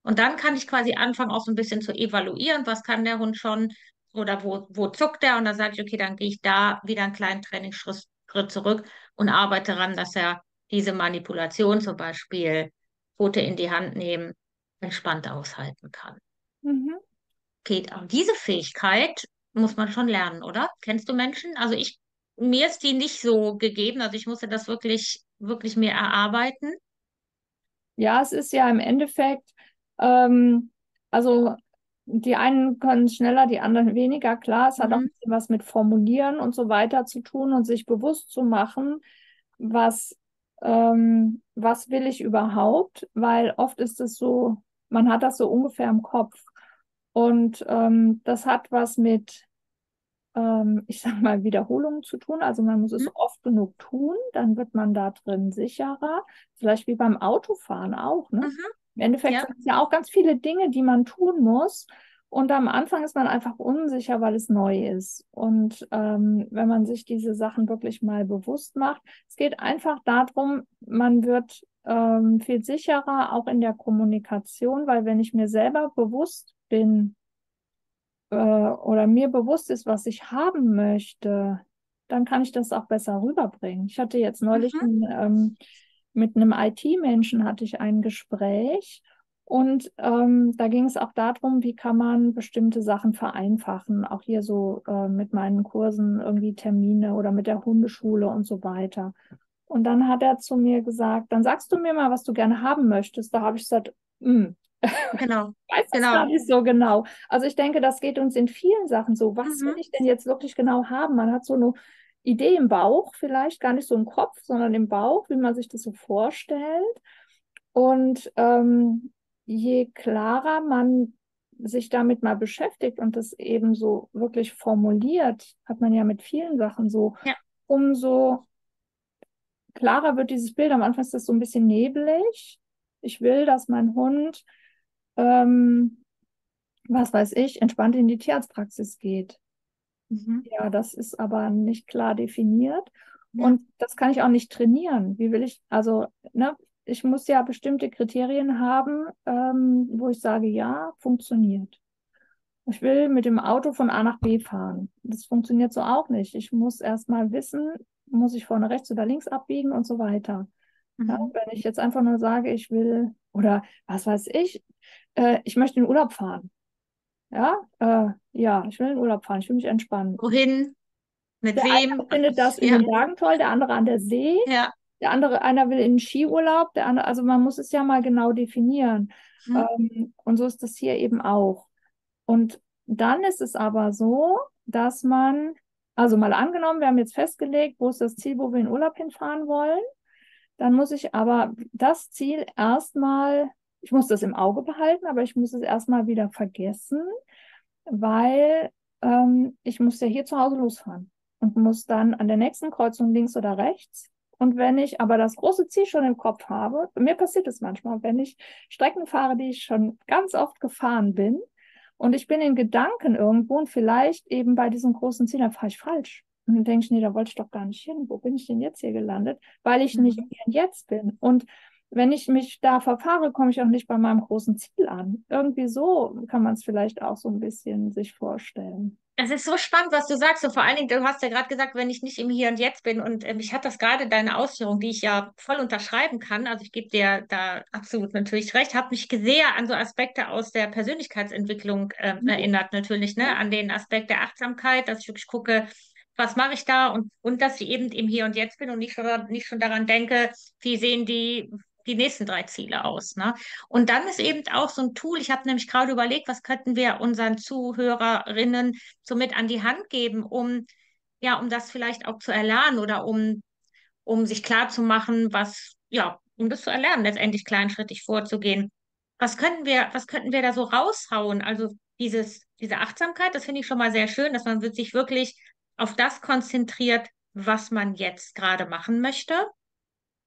Und dann kann ich quasi anfangen, auch so ein bisschen zu evaluieren, was kann der Hund schon oder wo, wo zuckt er? Und dann sage ich, okay, dann gehe ich da wieder einen kleinen Trainingsschritt zurück und arbeite daran, dass er diese Manipulation zum Beispiel, Pfote in die Hand nehmen, entspannt aushalten kann. Mhm. Okay, aber diese Fähigkeit muss man schon lernen, oder? Kennst du Menschen? Also ich, mir ist die nicht so gegeben, also ich musste das wirklich, wirklich mir erarbeiten. Ja, es ist ja im Endeffekt, ähm, also die einen können schneller, die anderen weniger. Klar, es hat auch ein mhm. bisschen was mit Formulieren und so weiter zu tun und sich bewusst zu machen, was ähm, was will ich überhaupt? Weil oft ist es so, man hat das so ungefähr im Kopf. Und ähm, das hat was mit, ähm, ich sag mal, Wiederholungen zu tun. Also man muss mhm. es oft genug tun, dann wird man da drin sicherer. Vielleicht wie beim Autofahren auch. Ne? Mhm. Im Endeffekt ja. sind es ja auch ganz viele Dinge, die man tun muss. Und am Anfang ist man einfach unsicher, weil es neu ist. Und ähm, wenn man sich diese Sachen wirklich mal bewusst macht, es geht einfach darum, man wird ähm, viel sicherer auch in der Kommunikation, weil wenn ich mir selber bewusst bin äh, oder mir bewusst ist, was ich haben möchte, dann kann ich das auch besser rüberbringen. Ich hatte jetzt neulich mhm. ein, ähm, mit einem IT-Menschen hatte ich ein Gespräch und ähm, da ging es auch darum, wie kann man bestimmte Sachen vereinfachen. Auch hier so äh, mit meinen Kursen irgendwie Termine oder mit der Hundeschule und so weiter. Und dann hat er zu mir gesagt, dann sagst du mir mal, was du gerne haben möchtest. Da habe ich gesagt, hm. Genau. ich weiß genau. gar nicht so genau. Also ich denke, das geht uns in vielen Sachen so. Was mhm. will ich denn jetzt wirklich genau haben? Man hat so eine Idee im Bauch, vielleicht gar nicht so im Kopf, sondern im Bauch, wie man sich das so vorstellt. Und ähm, je klarer man sich damit mal beschäftigt und das eben so wirklich formuliert, hat man ja mit vielen Sachen so, ja. umso klarer wird dieses Bild. Am Anfang ist das so ein bisschen nebelig. Ich will, dass mein Hund, ähm, was weiß ich, entspannt in die Tierarztpraxis geht. Mhm. Ja, das ist aber nicht klar definiert. Ja. Und das kann ich auch nicht trainieren. Wie will ich, also, ne, ich muss ja bestimmte Kriterien haben, ähm, wo ich sage, ja, funktioniert. Ich will mit dem Auto von A nach B fahren. Das funktioniert so auch nicht. Ich muss erst mal wissen, muss ich vorne rechts oder links abbiegen und so weiter. Mhm. Ja, wenn ich jetzt einfach nur sage, ich will, oder was weiß ich, äh, ich möchte in Urlaub fahren. Ja, äh, ja, ich will in den Urlaub fahren, ich will mich entspannen. Wohin? Mit Der wem? eine findet das in Ja. den Bergen toll, der andere an der See, Ja. der andere, einer will in den Skiurlaub, der andere, also man muss es ja mal genau definieren. Hm. Ähm, und so ist das hier eben auch. Und dann ist es aber so, dass man, also mal angenommen, wir haben jetzt festgelegt, wo ist das Ziel, wo wir in Urlaub hinfahren wollen. Dann muss ich aber das Ziel erstmal, ich muss das im Auge behalten, aber ich muss es erstmal wieder vergessen, weil ähm, ich muss ja hier zu Hause losfahren und muss dann an der nächsten Kreuzung links oder rechts. Und wenn ich aber das große Ziel schon im Kopf habe, mir passiert es manchmal, wenn ich Strecken fahre, die ich schon ganz oft gefahren bin, und ich bin in Gedanken irgendwo und vielleicht eben bei diesem großen Ziel, dann fahre ich falsch. Und dann denke ich, nee, da wollte ich doch gar nicht hin. Wo bin ich denn jetzt hier gelandet? Weil ich nicht Mhm. hier und jetzt bin. Und wenn ich mich da verfahre, komme ich auch nicht bei meinem großen Ziel an. Irgendwie so kann man es vielleicht auch so ein bisschen sich vorstellen. Es ist so spannend, was du sagst. Und vor allen Dingen, du hast ja gerade gesagt, wenn ich nicht im Hier und Jetzt bin. Und ähm, mich hat das gerade deine Ausführung, die ich ja voll unterschreiben kann. Also ich gebe dir da absolut natürlich recht. Habe mich sehr an so Aspekte aus der Persönlichkeitsentwicklung ähm, Mhm. erinnert, natürlich, ne? An den Aspekt der Achtsamkeit, dass ich wirklich gucke, was mache ich da? Und, und dass ich eben im Hier und Jetzt bin und nicht schon, nicht schon daran denke, wie sehen die, die nächsten drei Ziele aus. Ne? Und dann ist eben auch so ein Tool, ich habe nämlich gerade überlegt, was könnten wir unseren Zuhörerinnen so mit an die Hand geben, um, ja, um das vielleicht auch zu erlernen oder um, um sich klarzumachen, was, ja, um das zu erlernen, letztendlich kleinschrittig vorzugehen. Was könnten wir, was könnten wir da so raushauen? Also dieses, diese Achtsamkeit, das finde ich schon mal sehr schön, dass man sich wirklich auf das konzentriert, was man jetzt gerade machen möchte.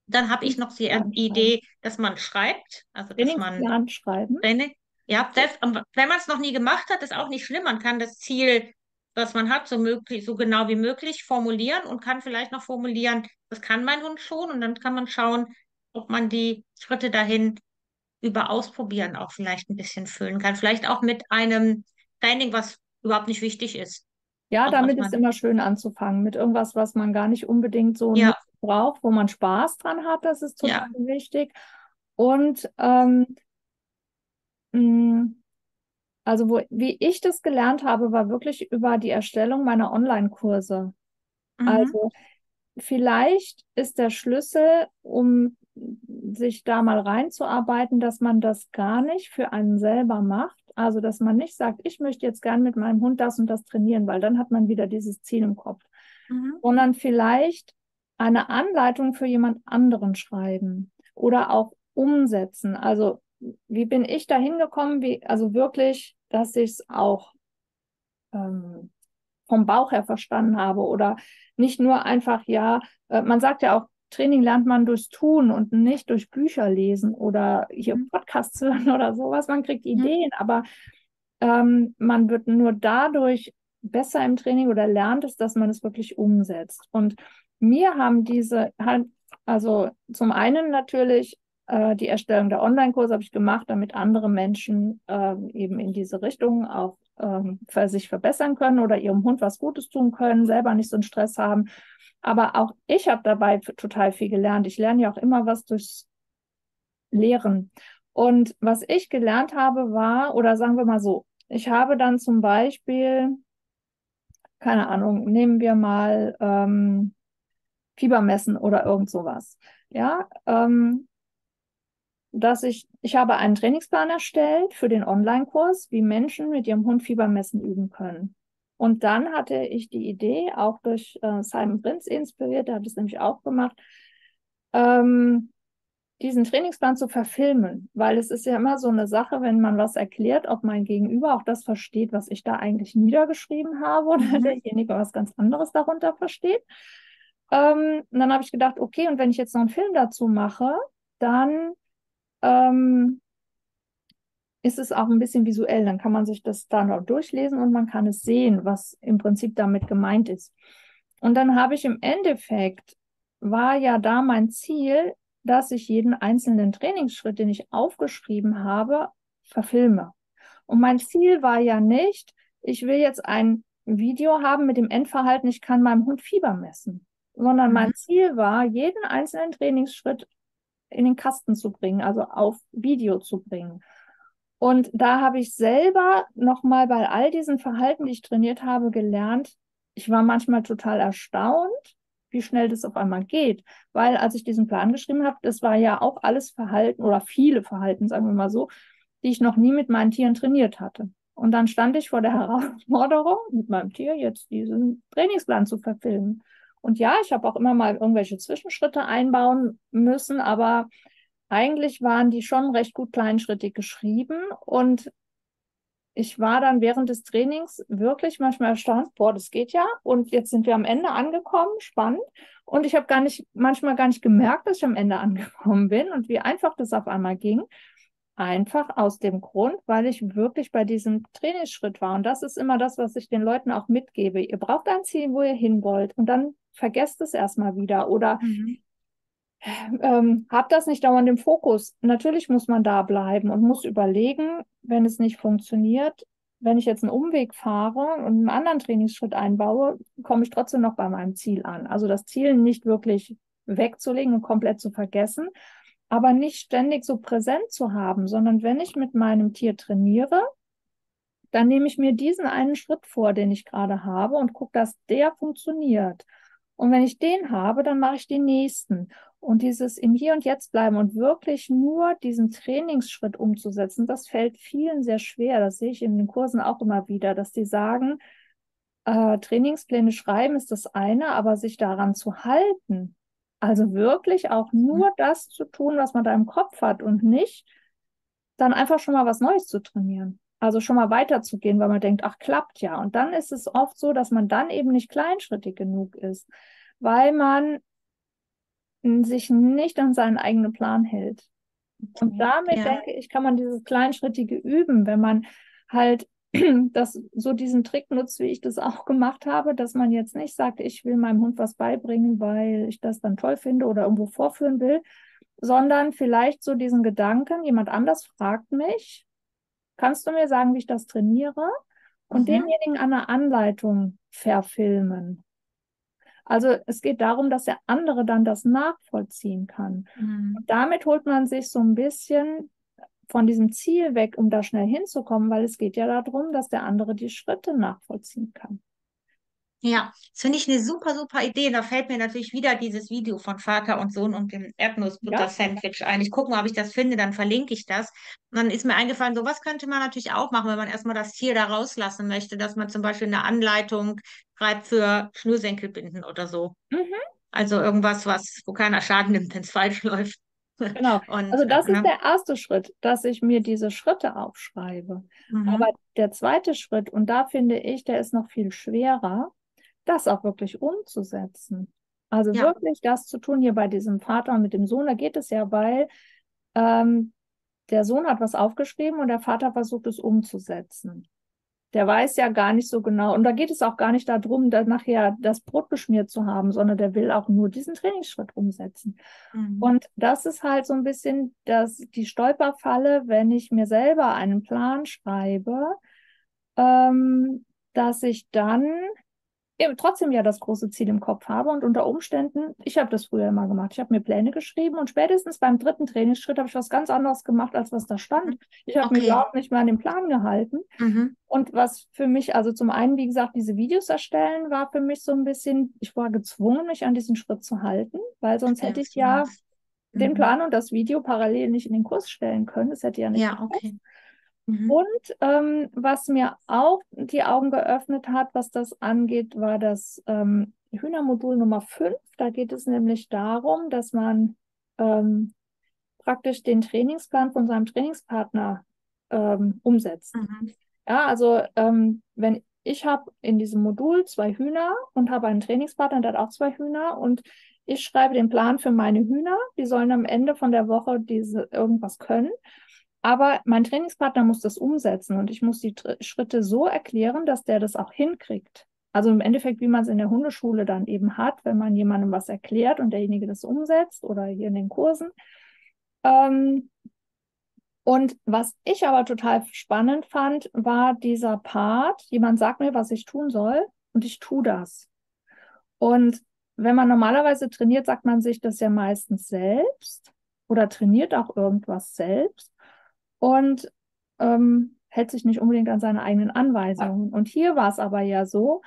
Dann habe ich noch die Idee, dass man schreibt, also dass man schreiben. Training, ja, selbst, wenn man es noch nie gemacht hat, ist auch nicht schlimm. Man kann das Ziel, was man hat, so möglich, so genau wie möglich formulieren und kann vielleicht noch formulieren, das kann mein Hund schon und dann kann man schauen, ob man die Schritte dahin über Ausprobieren auch vielleicht ein bisschen füllen kann. Vielleicht auch mit einem Training, was überhaupt nicht wichtig ist. Ja, Auch damit ist immer schön anzufangen mit irgendwas, was man gar nicht unbedingt so Ja. Braucht, wo man Spaß dran hat. Das ist Ja. total wichtig. Und ähm, mh, also wo, wie ich das gelernt habe, war wirklich über die Erstellung meiner Online-Kurse. Mhm. Also vielleicht ist der Schlüssel, um sich da mal reinzuarbeiten, dass man das gar nicht für einen selber macht. Also, dass man nicht sagt, ich möchte jetzt gern mit meinem Hund das und das trainieren, weil dann hat man wieder dieses Ziel im Kopf, Mhm. sondern vielleicht eine Anleitung für jemand anderen schreiben oder auch umsetzen. Also, wie bin ich da hingekommen? Wie, also wirklich, dass ich es auch ähm, vom Bauch her verstanden habe oder nicht nur einfach, ja, äh, man sagt ja auch, Training lernt man durchs Tun und nicht durch Bücher lesen oder hier Mhm. Podcasts hören oder sowas. Man kriegt Mhm. Ideen, aber ähm, man wird nur dadurch besser im Training oder lernt es, dass man es wirklich umsetzt. Und mir haben diese, also zum einen natürlich äh, die Erstellung der Online-Kurse habe ich gemacht, damit andere Menschen ähm, eben in diese Richtung auch für sich verbessern können oder ihrem Hund was Gutes tun können, selber nicht so einen Stress haben. Aber auch ich habe dabei total viel gelernt. Ich lerne ja auch immer was durchs Lehren. Und was ich gelernt habe, war, oder sagen wir mal so, ich habe dann zum Beispiel, keine Ahnung, nehmen wir mal ähm, Fiebermessen oder irgend sowas. Ja, ähm, dass ich, ich habe einen Trainingsplan erstellt für den Online-Kurs, wie Menschen mit ihrem Hund Fiebermessen üben können. Und dann hatte ich die Idee, auch durch äh, Simon Prinz inspiriert, der hat es nämlich auch gemacht, ähm, diesen Trainingsplan zu verfilmen, weil es ist ja immer so eine Sache, wenn man was erklärt, ob mein Gegenüber auch das versteht, was ich da eigentlich niedergeschrieben habe oder Mhm. derjenige was ganz anderes darunter versteht. Ähm, und dann habe ich gedacht, okay, und wenn ich jetzt noch einen Film dazu mache, dann ähm, ist es auch ein bisschen visuell. Dann kann man sich das da noch durchlesen und man kann es sehen, was im Prinzip damit gemeint ist. Und dann habe ich im Endeffekt, war ja da mein Ziel, dass ich jeden einzelnen Trainingsschritt, den ich aufgeschrieben habe, verfilme. Und mein Ziel war ja nicht, ich will jetzt ein Video haben mit dem Endverhalten, ich kann meinem Hund Fieber messen, sondern mein Mhm. Ziel war, jeden einzelnen Trainingsschritt in den Kasten zu bringen, also auf Video zu bringen. Und da habe ich selber nochmal bei all diesen Verhalten, die ich trainiert habe, gelernt, ich war manchmal total erstaunt, wie schnell das auf einmal geht. Weil als ich diesen Plan geschrieben habe, das war ja auch alles Verhalten oder viele Verhalten, sagen wir mal so, die ich noch nie mit meinen Tieren trainiert hatte. Und dann stand ich vor der Herausforderung, mit meinem Tier jetzt diesen Trainingsplan zu verfilmen. Und ja, ich habe auch immer mal irgendwelche Zwischenschritte einbauen müssen, aber eigentlich waren die schon recht gut kleinschrittig geschrieben. Und ich war dann während des Trainings wirklich manchmal erstaunt, boah, das geht ja. Und jetzt sind wir am Ende angekommen, spannend. Und ich habe gar nicht, manchmal gar nicht gemerkt, dass ich am Ende angekommen bin und wie einfach das auf einmal ging. Einfach aus dem Grund, weil ich wirklich bei diesem Trainingsschritt war. Und das ist immer das, was ich den Leuten auch mitgebe. Ihr braucht ein Ziel, wo ihr hin wollt. Und dann vergesst es erstmal wieder. Oder mhm. ähm, habt das nicht dauernd im Fokus. Natürlich muss man da bleiben und muss überlegen, wenn es nicht funktioniert, wenn ich jetzt einen Umweg fahre und einen anderen Trainingsschritt einbaue, komme ich trotzdem noch bei meinem Ziel an. Also das Ziel nicht wirklich wegzulegen und komplett zu vergessen, aber nicht ständig so präsent zu haben, sondern wenn ich mit meinem Tier trainiere, dann nehme ich mir diesen einen Schritt vor, den ich gerade habe und gucke, dass der funktioniert. Und wenn ich den habe, dann mache ich den nächsten. Und dieses im Hier und Jetzt bleiben und wirklich nur diesen Trainingsschritt umzusetzen, das fällt vielen sehr schwer. Das sehe ich in den Kursen auch immer wieder, dass die sagen, äh, Trainingspläne schreiben ist das eine, aber sich daran zu halten, also wirklich auch nur mhm. das zu tun, was man da im Kopf hat und nicht dann einfach schon mal was Neues zu trainieren. Also schon mal weiterzugehen, weil man denkt, ach, klappt ja. Und dann ist es oft so, dass man dann eben nicht kleinschrittig genug ist, weil man sich nicht an seinen eigenen Plan hält. Und damit ja. denke ich, kann man dieses kleinschrittige üben, wenn man halt dass so diesen Trick nutzt, wie ich das auch gemacht habe, dass man jetzt nicht sagt, ich will meinem Hund was beibringen, weil ich das dann toll finde oder irgendwo vorführen will, sondern vielleicht so diesen Gedanken, jemand anders fragt mich, kannst du mir sagen, wie ich das trainiere? Und mhm. denjenigen eine Anleitung verfilmen. Also es geht darum, dass der andere dann das nachvollziehen kann. Mhm. Damit holt man sich so ein bisschen von diesem Ziel weg, um da schnell hinzukommen, weil es geht ja darum, dass der andere die Schritte nachvollziehen kann. Ja, das finde ich eine super, super Idee. Da fällt mir natürlich wieder dieses Video von Vater und Sohn und dem Erdnussbutter-Sandwich ja. ein. Ich gucke mal, ob ich das finde, dann verlinke ich das. Und dann ist mir eingefallen, sowas könnte man natürlich auch machen, wenn man erstmal das Tier da rauslassen möchte, dass man zum Beispiel eine Anleitung schreibt für Schnürsenkelbinden oder so. Mhm. Also irgendwas, was, wo keiner Schaden nimmt, wenn es falsch läuft. Genau. Und, also das äh, ist ne? der erste Schritt, dass ich mir diese Schritte aufschreibe. Mhm. Aber der zweite Schritt, und da finde ich, der ist noch viel schwerer, das auch wirklich umzusetzen. Also ja. wirklich das zu tun hier bei diesem Vater und mit dem Sohn, da geht es ja, weil ähm, der Sohn hat was aufgeschrieben und der Vater versucht es umzusetzen der weiß ja gar nicht so genau. Und da geht es auch gar nicht darum, dann nachher das Brot beschmiert zu haben, sondern der will auch nur diesen Trainingsschritt umsetzen. Mhm. Und das ist halt so ein bisschen das, die Stolperfalle, wenn ich mir selber einen Plan schreibe, ähm, dass ich dann eben trotzdem ja das große Ziel im Kopf habe und unter Umständen, ich habe das früher immer gemacht, ich habe mir Pläne geschrieben und spätestens beim dritten Trainingsschritt habe ich was ganz anderes gemacht, als was da stand. Ich habe okay. mich überhaupt nicht mehr an den Plan gehalten. Mhm. Und was für mich, also zum einen, wie gesagt, diese Videos erstellen, war für mich so ein bisschen, ich war gezwungen, mich an diesen Schritt zu halten, weil sonst hätte ich ja mhm. den Plan und das Video parallel nicht in den Kurs stellen können. Das hätte ja nicht. Ja, okay. Mhm. Und ähm, was mir auch die Augen geöffnet hat, was das angeht, war das ähm, Hühnermodul Nummer 5. Da geht es nämlich darum, dass man ähm, praktisch den Trainingsplan von seinem Trainingspartner ähm, umsetzt. Mhm. Ja, also ähm, wenn ich habe in diesem Modul zwei Hühner und habe einen Trainingspartner, der hat auch zwei Hühner und ich schreibe den Plan für meine Hühner. Die sollen am Ende von der Woche diese irgendwas können. Aber mein Trainingspartner muss das umsetzen und ich muss die Schritte so erklären, dass der das auch hinkriegt. Also im Endeffekt, wie man es in der Hundeschule dann eben hat, wenn man jemandem was erklärt und derjenige das umsetzt oder hier in den Kursen. Ähm, und was ich aber total spannend fand, war dieser Part, jemand sagt mir, was ich tun soll und ich tue das. Und wenn man normalerweise trainiert, sagt man sich das ja meistens selbst oder trainiert auch irgendwas selbst. Und ähm, hält sich nicht unbedingt an seine eigenen Anweisungen. Und hier war es aber ja so,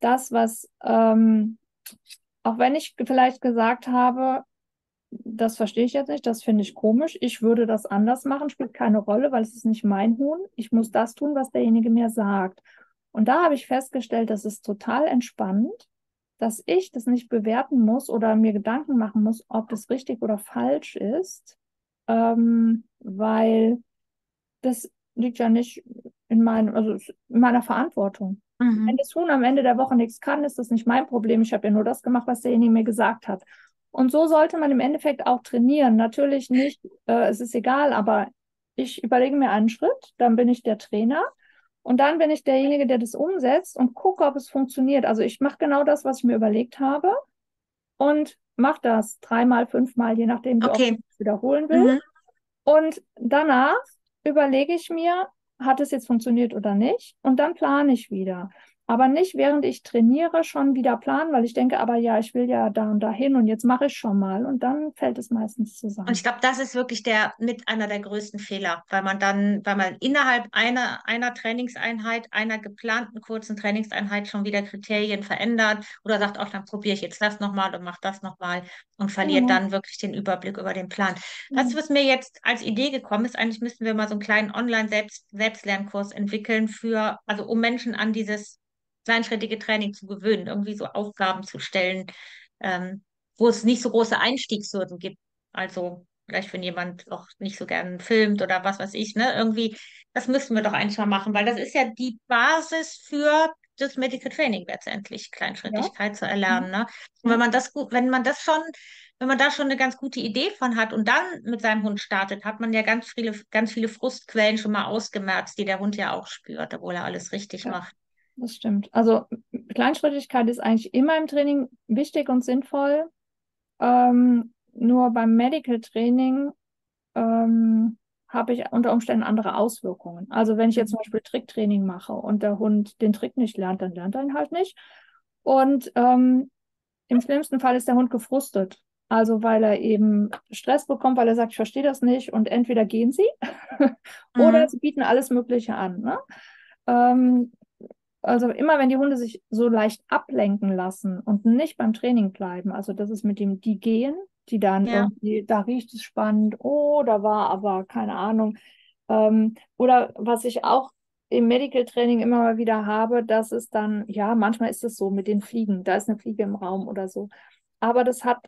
das, was, ähm, auch wenn ich vielleicht gesagt habe, das verstehe ich jetzt nicht, das finde ich komisch, ich würde das anders machen, spielt keine Rolle, weil es ist nicht mein Huhn. Ich muss das tun, was derjenige mir sagt. Und da habe ich festgestellt, das ist total entspannend, dass ich das nicht bewerten muss oder mir Gedanken machen muss, ob das richtig oder falsch ist, ähm, weil das liegt ja nicht in, meinem, also in meiner Verantwortung. Mhm. Wenn das Huhn am Ende der Woche nichts kann, ist das nicht mein Problem. Ich habe ja nur das gemacht, was derjenige mir gesagt hat. Und so sollte man im Endeffekt auch trainieren. Natürlich nicht, äh, es ist egal, aber ich überlege mir einen Schritt, dann bin ich der Trainer und dann bin ich derjenige, der das umsetzt und gucke, ob es funktioniert. Also ich mache genau das, was ich mir überlegt habe und mache das dreimal, fünfmal, je nachdem, wie okay. oft ich es wiederholen will. Mhm. Und danach überlege ich mir, hat es jetzt funktioniert oder nicht? Und dann plane ich wieder aber nicht während ich trainiere schon wieder planen, weil ich denke, aber ja, ich will ja da und dahin und jetzt mache ich schon mal und dann fällt es meistens zusammen. Und ich glaube, das ist wirklich der mit einer der größten Fehler, weil man dann, weil man innerhalb einer einer Trainingseinheit, einer geplanten kurzen Trainingseinheit schon wieder Kriterien verändert oder sagt, auch dann probiere ich jetzt das nochmal und mache das nochmal und verliert mhm. dann wirklich den Überblick über den Plan. Das, was mir jetzt als Idee gekommen ist, eigentlich müssten wir mal so einen kleinen Online-Selbstlernkurs entwickeln für, also um Menschen an dieses kleinschrittige Training zu gewöhnen, irgendwie so Aufgaben zu stellen, ähm, wo es nicht so große Einstiegshürden gibt. Also vielleicht, wenn jemand auch nicht so gern filmt oder was weiß ich, ne, irgendwie, das müssten wir doch eigentlich mal machen, weil das ist ja die Basis für das Medical Training letztendlich, Kleinschrittigkeit ja. zu erlernen. Ne? Und wenn man das gut, wenn man das schon, wenn man da schon eine ganz gute Idee von hat und dann mit seinem Hund startet, hat man ja ganz viele, ganz viele Frustquellen schon mal ausgemerzt, die der Hund ja auch spürt, obwohl er alles richtig ja. macht das stimmt. Also Kleinschrittigkeit ist eigentlich immer im Training wichtig und sinnvoll. Ähm, nur beim Medical Training ähm, habe ich unter Umständen andere Auswirkungen. Also wenn ich jetzt zum Beispiel Tricktraining mache und der Hund den Trick nicht lernt, dann lernt er ihn halt nicht. Und ähm, im schlimmsten Fall ist der Hund gefrustet. Also weil er eben Stress bekommt, weil er sagt, ich verstehe das nicht und entweder gehen sie oder mhm. sie bieten alles Mögliche an. Ne? Ähm, also immer wenn die Hunde sich so leicht ablenken lassen und nicht beim Training bleiben, also das ist mit dem, die gehen, die dann ja. irgendwie, da riecht es spannend, oh, da war aber keine Ahnung. Ähm, oder was ich auch im Medical Training immer mal wieder habe, dass es dann, ja, manchmal ist es so mit den Fliegen, da ist eine Fliege im Raum oder so. Aber das hat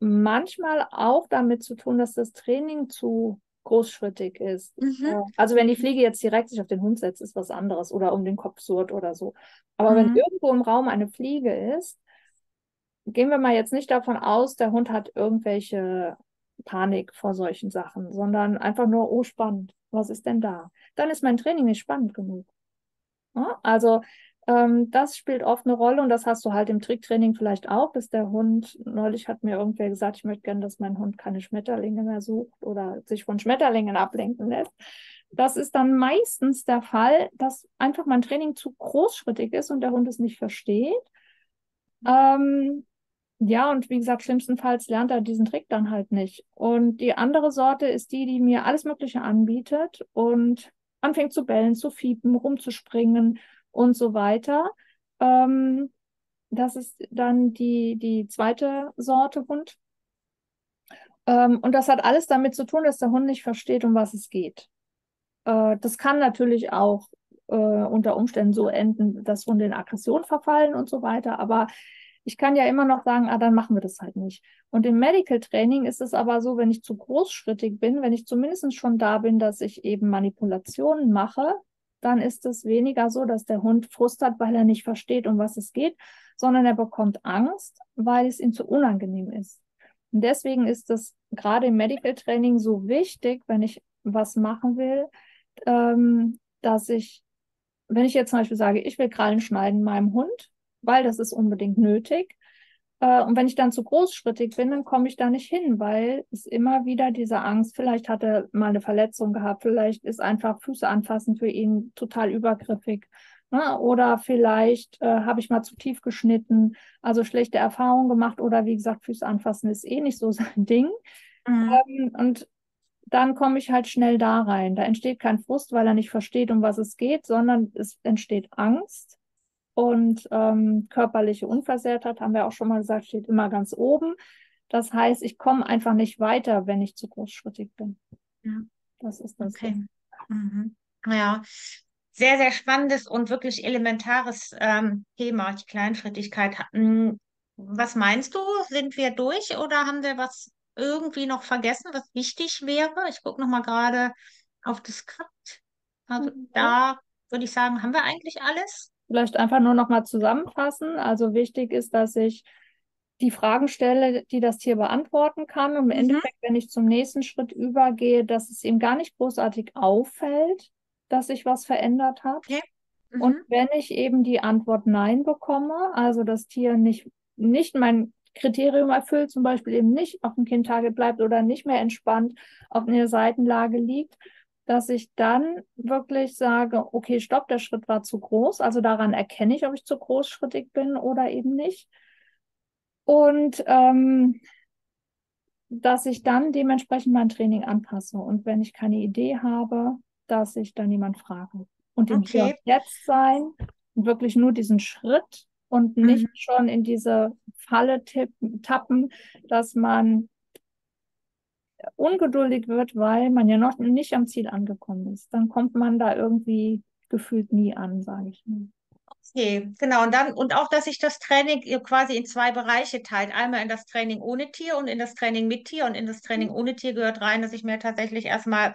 manchmal auch damit zu tun, dass das Training zu großschrittig ist. Mhm. Also wenn die Fliege jetzt direkt sich auf den Hund setzt, ist was anderes oder um den Kopf surrt oder so. Aber mhm. wenn irgendwo im Raum eine Fliege ist, gehen wir mal jetzt nicht davon aus, der Hund hat irgendwelche Panik vor solchen Sachen, sondern einfach nur, oh spannend, was ist denn da? Dann ist mein Training nicht spannend genug. Ja? Also ähm, das spielt oft eine Rolle und das hast du halt im Tricktraining vielleicht auch, dass der Hund, neulich hat mir irgendwer gesagt, ich möchte gerne, dass mein Hund keine Schmetterlinge mehr sucht oder sich von Schmetterlingen ablenken lässt. Das ist dann meistens der Fall, dass einfach mein Training zu großschrittig ist und der Hund es nicht versteht. Ähm, ja, und wie gesagt, schlimmstenfalls lernt er diesen Trick dann halt nicht. Und die andere Sorte ist die, die mir alles Mögliche anbietet und anfängt zu bellen, zu fiepen, rumzuspringen und so weiter. Ähm, das ist dann die, die zweite Sorte Hund. Ähm, und das hat alles damit zu tun, dass der Hund nicht versteht, um was es geht. Äh, das kann natürlich auch äh, unter Umständen so enden, dass Hunde in Aggression verfallen und so weiter. Aber ich kann ja immer noch sagen, ah, dann machen wir das halt nicht. Und im Medical Training ist es aber so, wenn ich zu großschrittig bin, wenn ich zumindest schon da bin, dass ich eben Manipulationen mache, dann ist es weniger so, dass der Hund frustert, weil er nicht versteht, um was es geht, sondern er bekommt Angst, weil es ihm zu unangenehm ist. Und deswegen ist es gerade im Medical Training so wichtig, wenn ich was machen will, ähm, dass ich, wenn ich jetzt zum Beispiel sage, ich will Krallen schneiden meinem Hund, weil das ist unbedingt nötig, und wenn ich dann zu großschrittig bin, dann komme ich da nicht hin, weil es immer wieder diese Angst, vielleicht hat er mal eine Verletzung gehabt, vielleicht ist einfach Füße anfassen für ihn total übergriffig. Ne? Oder vielleicht äh, habe ich mal zu tief geschnitten, also schlechte Erfahrungen gemacht oder wie gesagt, Füße anfassen ist eh nicht so sein Ding. Mhm. Ähm, und dann komme ich halt schnell da rein. Da entsteht kein Frust, weil er nicht versteht, um was es geht, sondern es entsteht Angst. Und ähm, körperliche Unversehrtheit, haben wir auch schon mal gesagt, steht immer ganz oben. Das heißt, ich komme einfach nicht weiter, wenn ich zu großschrittig bin. Ja. Das ist das. Okay. Mhm. Ja, sehr, sehr spannendes und wirklich elementares ähm, Thema, die Kleinschrittigkeit. Hm, Was meinst du? Sind wir durch oder haben wir was irgendwie noch vergessen, was wichtig wäre? Ich gucke nochmal gerade auf das Skript. Also Mhm. da würde ich sagen, haben wir eigentlich alles? Vielleicht einfach nur noch mal zusammenfassen. Also wichtig ist, dass ich die Fragen stelle, die das Tier beantworten kann. Und im Mhm. Endeffekt, wenn ich zum nächsten Schritt übergehe, dass es ihm gar nicht großartig auffällt, dass sich was verändert hat. Okay. Und Mhm. wenn ich eben die Antwort Nein bekomme, also das Tier nicht, nicht mein Kriterium erfüllt, zum Beispiel eben nicht auf dem Kindtarget bleibt oder nicht mehr entspannt auf einer Seitenlage liegt, dass ich dann wirklich sage, okay, stopp, der Schritt war zu groß. Also daran erkenne ich, ob ich zu großschrittig bin oder eben nicht. Und ähm, dass ich dann dementsprechend mein Training anpasse. Und wenn ich keine Idee habe, dass ich dann jemand frage. Und im Hier Okay. und Jetzt sein und wirklich nur diesen Schritt und nicht Mhm. schon in diese Falle tippen, tappen, dass man ungeduldig wird, weil man ja noch nicht am Ziel angekommen ist. Dann kommt man da irgendwie gefühlt nie an, sage ich mal. Okay, genau. Und dann, und auch, dass sich das Training quasi in zwei Bereiche teilt. Einmal in das Training ohne Tier und in das Training mit Tier. Und in das Training ohne Tier gehört rein, dass ich mir tatsächlich erstmal,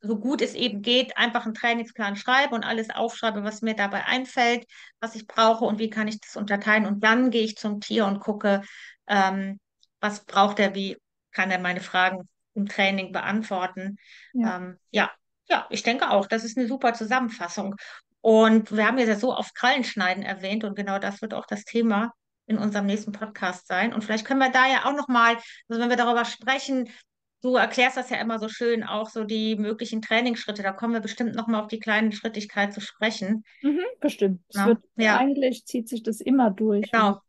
so gut es eben geht, einfach einen Trainingsplan schreibe und alles aufschreibe, was mir dabei einfällt, was ich brauche und wie kann ich das unterteilen. Und dann gehe ich zum Tier und gucke, ähm, was braucht er, wie kann er meine Fragen im Training beantworten. Ja. Ähm, ja, ja, ich denke auch, das ist eine super Zusammenfassung. Und wir haben ja so oft Krallenschneiden erwähnt und genau das wird auch das Thema in unserem nächsten Podcast sein. Und vielleicht können wir da ja auch nochmal, also wenn wir darüber sprechen, du erklärst das ja immer so schön, auch so die möglichen Trainingsschritte, da kommen wir bestimmt nochmal auf die kleine Schrittigkeit zu sprechen. Mhm, bestimmt. Es Ne? wird, Ja. eigentlich zieht sich das immer durch. Genau.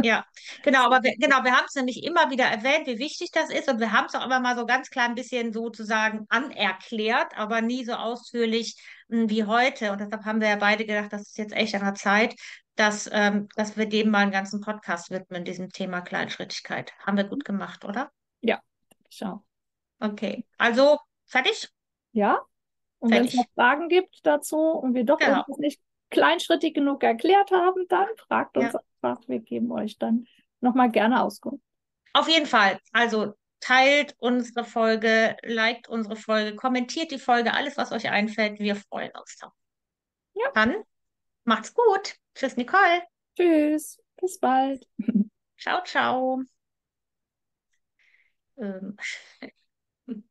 Ja, genau, aber wir, genau, wir haben es nämlich immer wieder erwähnt, wie wichtig das ist und wir haben es auch immer mal so ganz klein bisschen sozusagen anerklärt, aber nie so ausführlich mh, wie heute. Und deshalb haben wir ja beide gedacht, das ist jetzt echt an der Zeit, dass, ähm, dass wir dem mal einen ganzen Podcast widmen, diesem Thema Kleinschrittigkeit. Haben wir gut gemacht, oder? Ja, schau. Okay, also fertig? Ja. Und wenn es noch Fragen gibt dazu und wir doch Genau. nicht kleinschrittig genug erklärt haben, dann fragt uns Ja. Einfach. Wir geben euch dann nochmal gerne Auskunft. Auf jeden Fall. Also teilt unsere Folge, liked unsere Folge, kommentiert die Folge, alles, was euch einfällt. Wir freuen uns drauf. Ja. Dann macht's gut. Tschüss, Nicole. Tschüss, bis bald. Ciao, ciao. Ähm,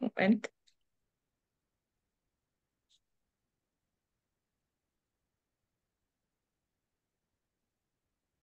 Moment.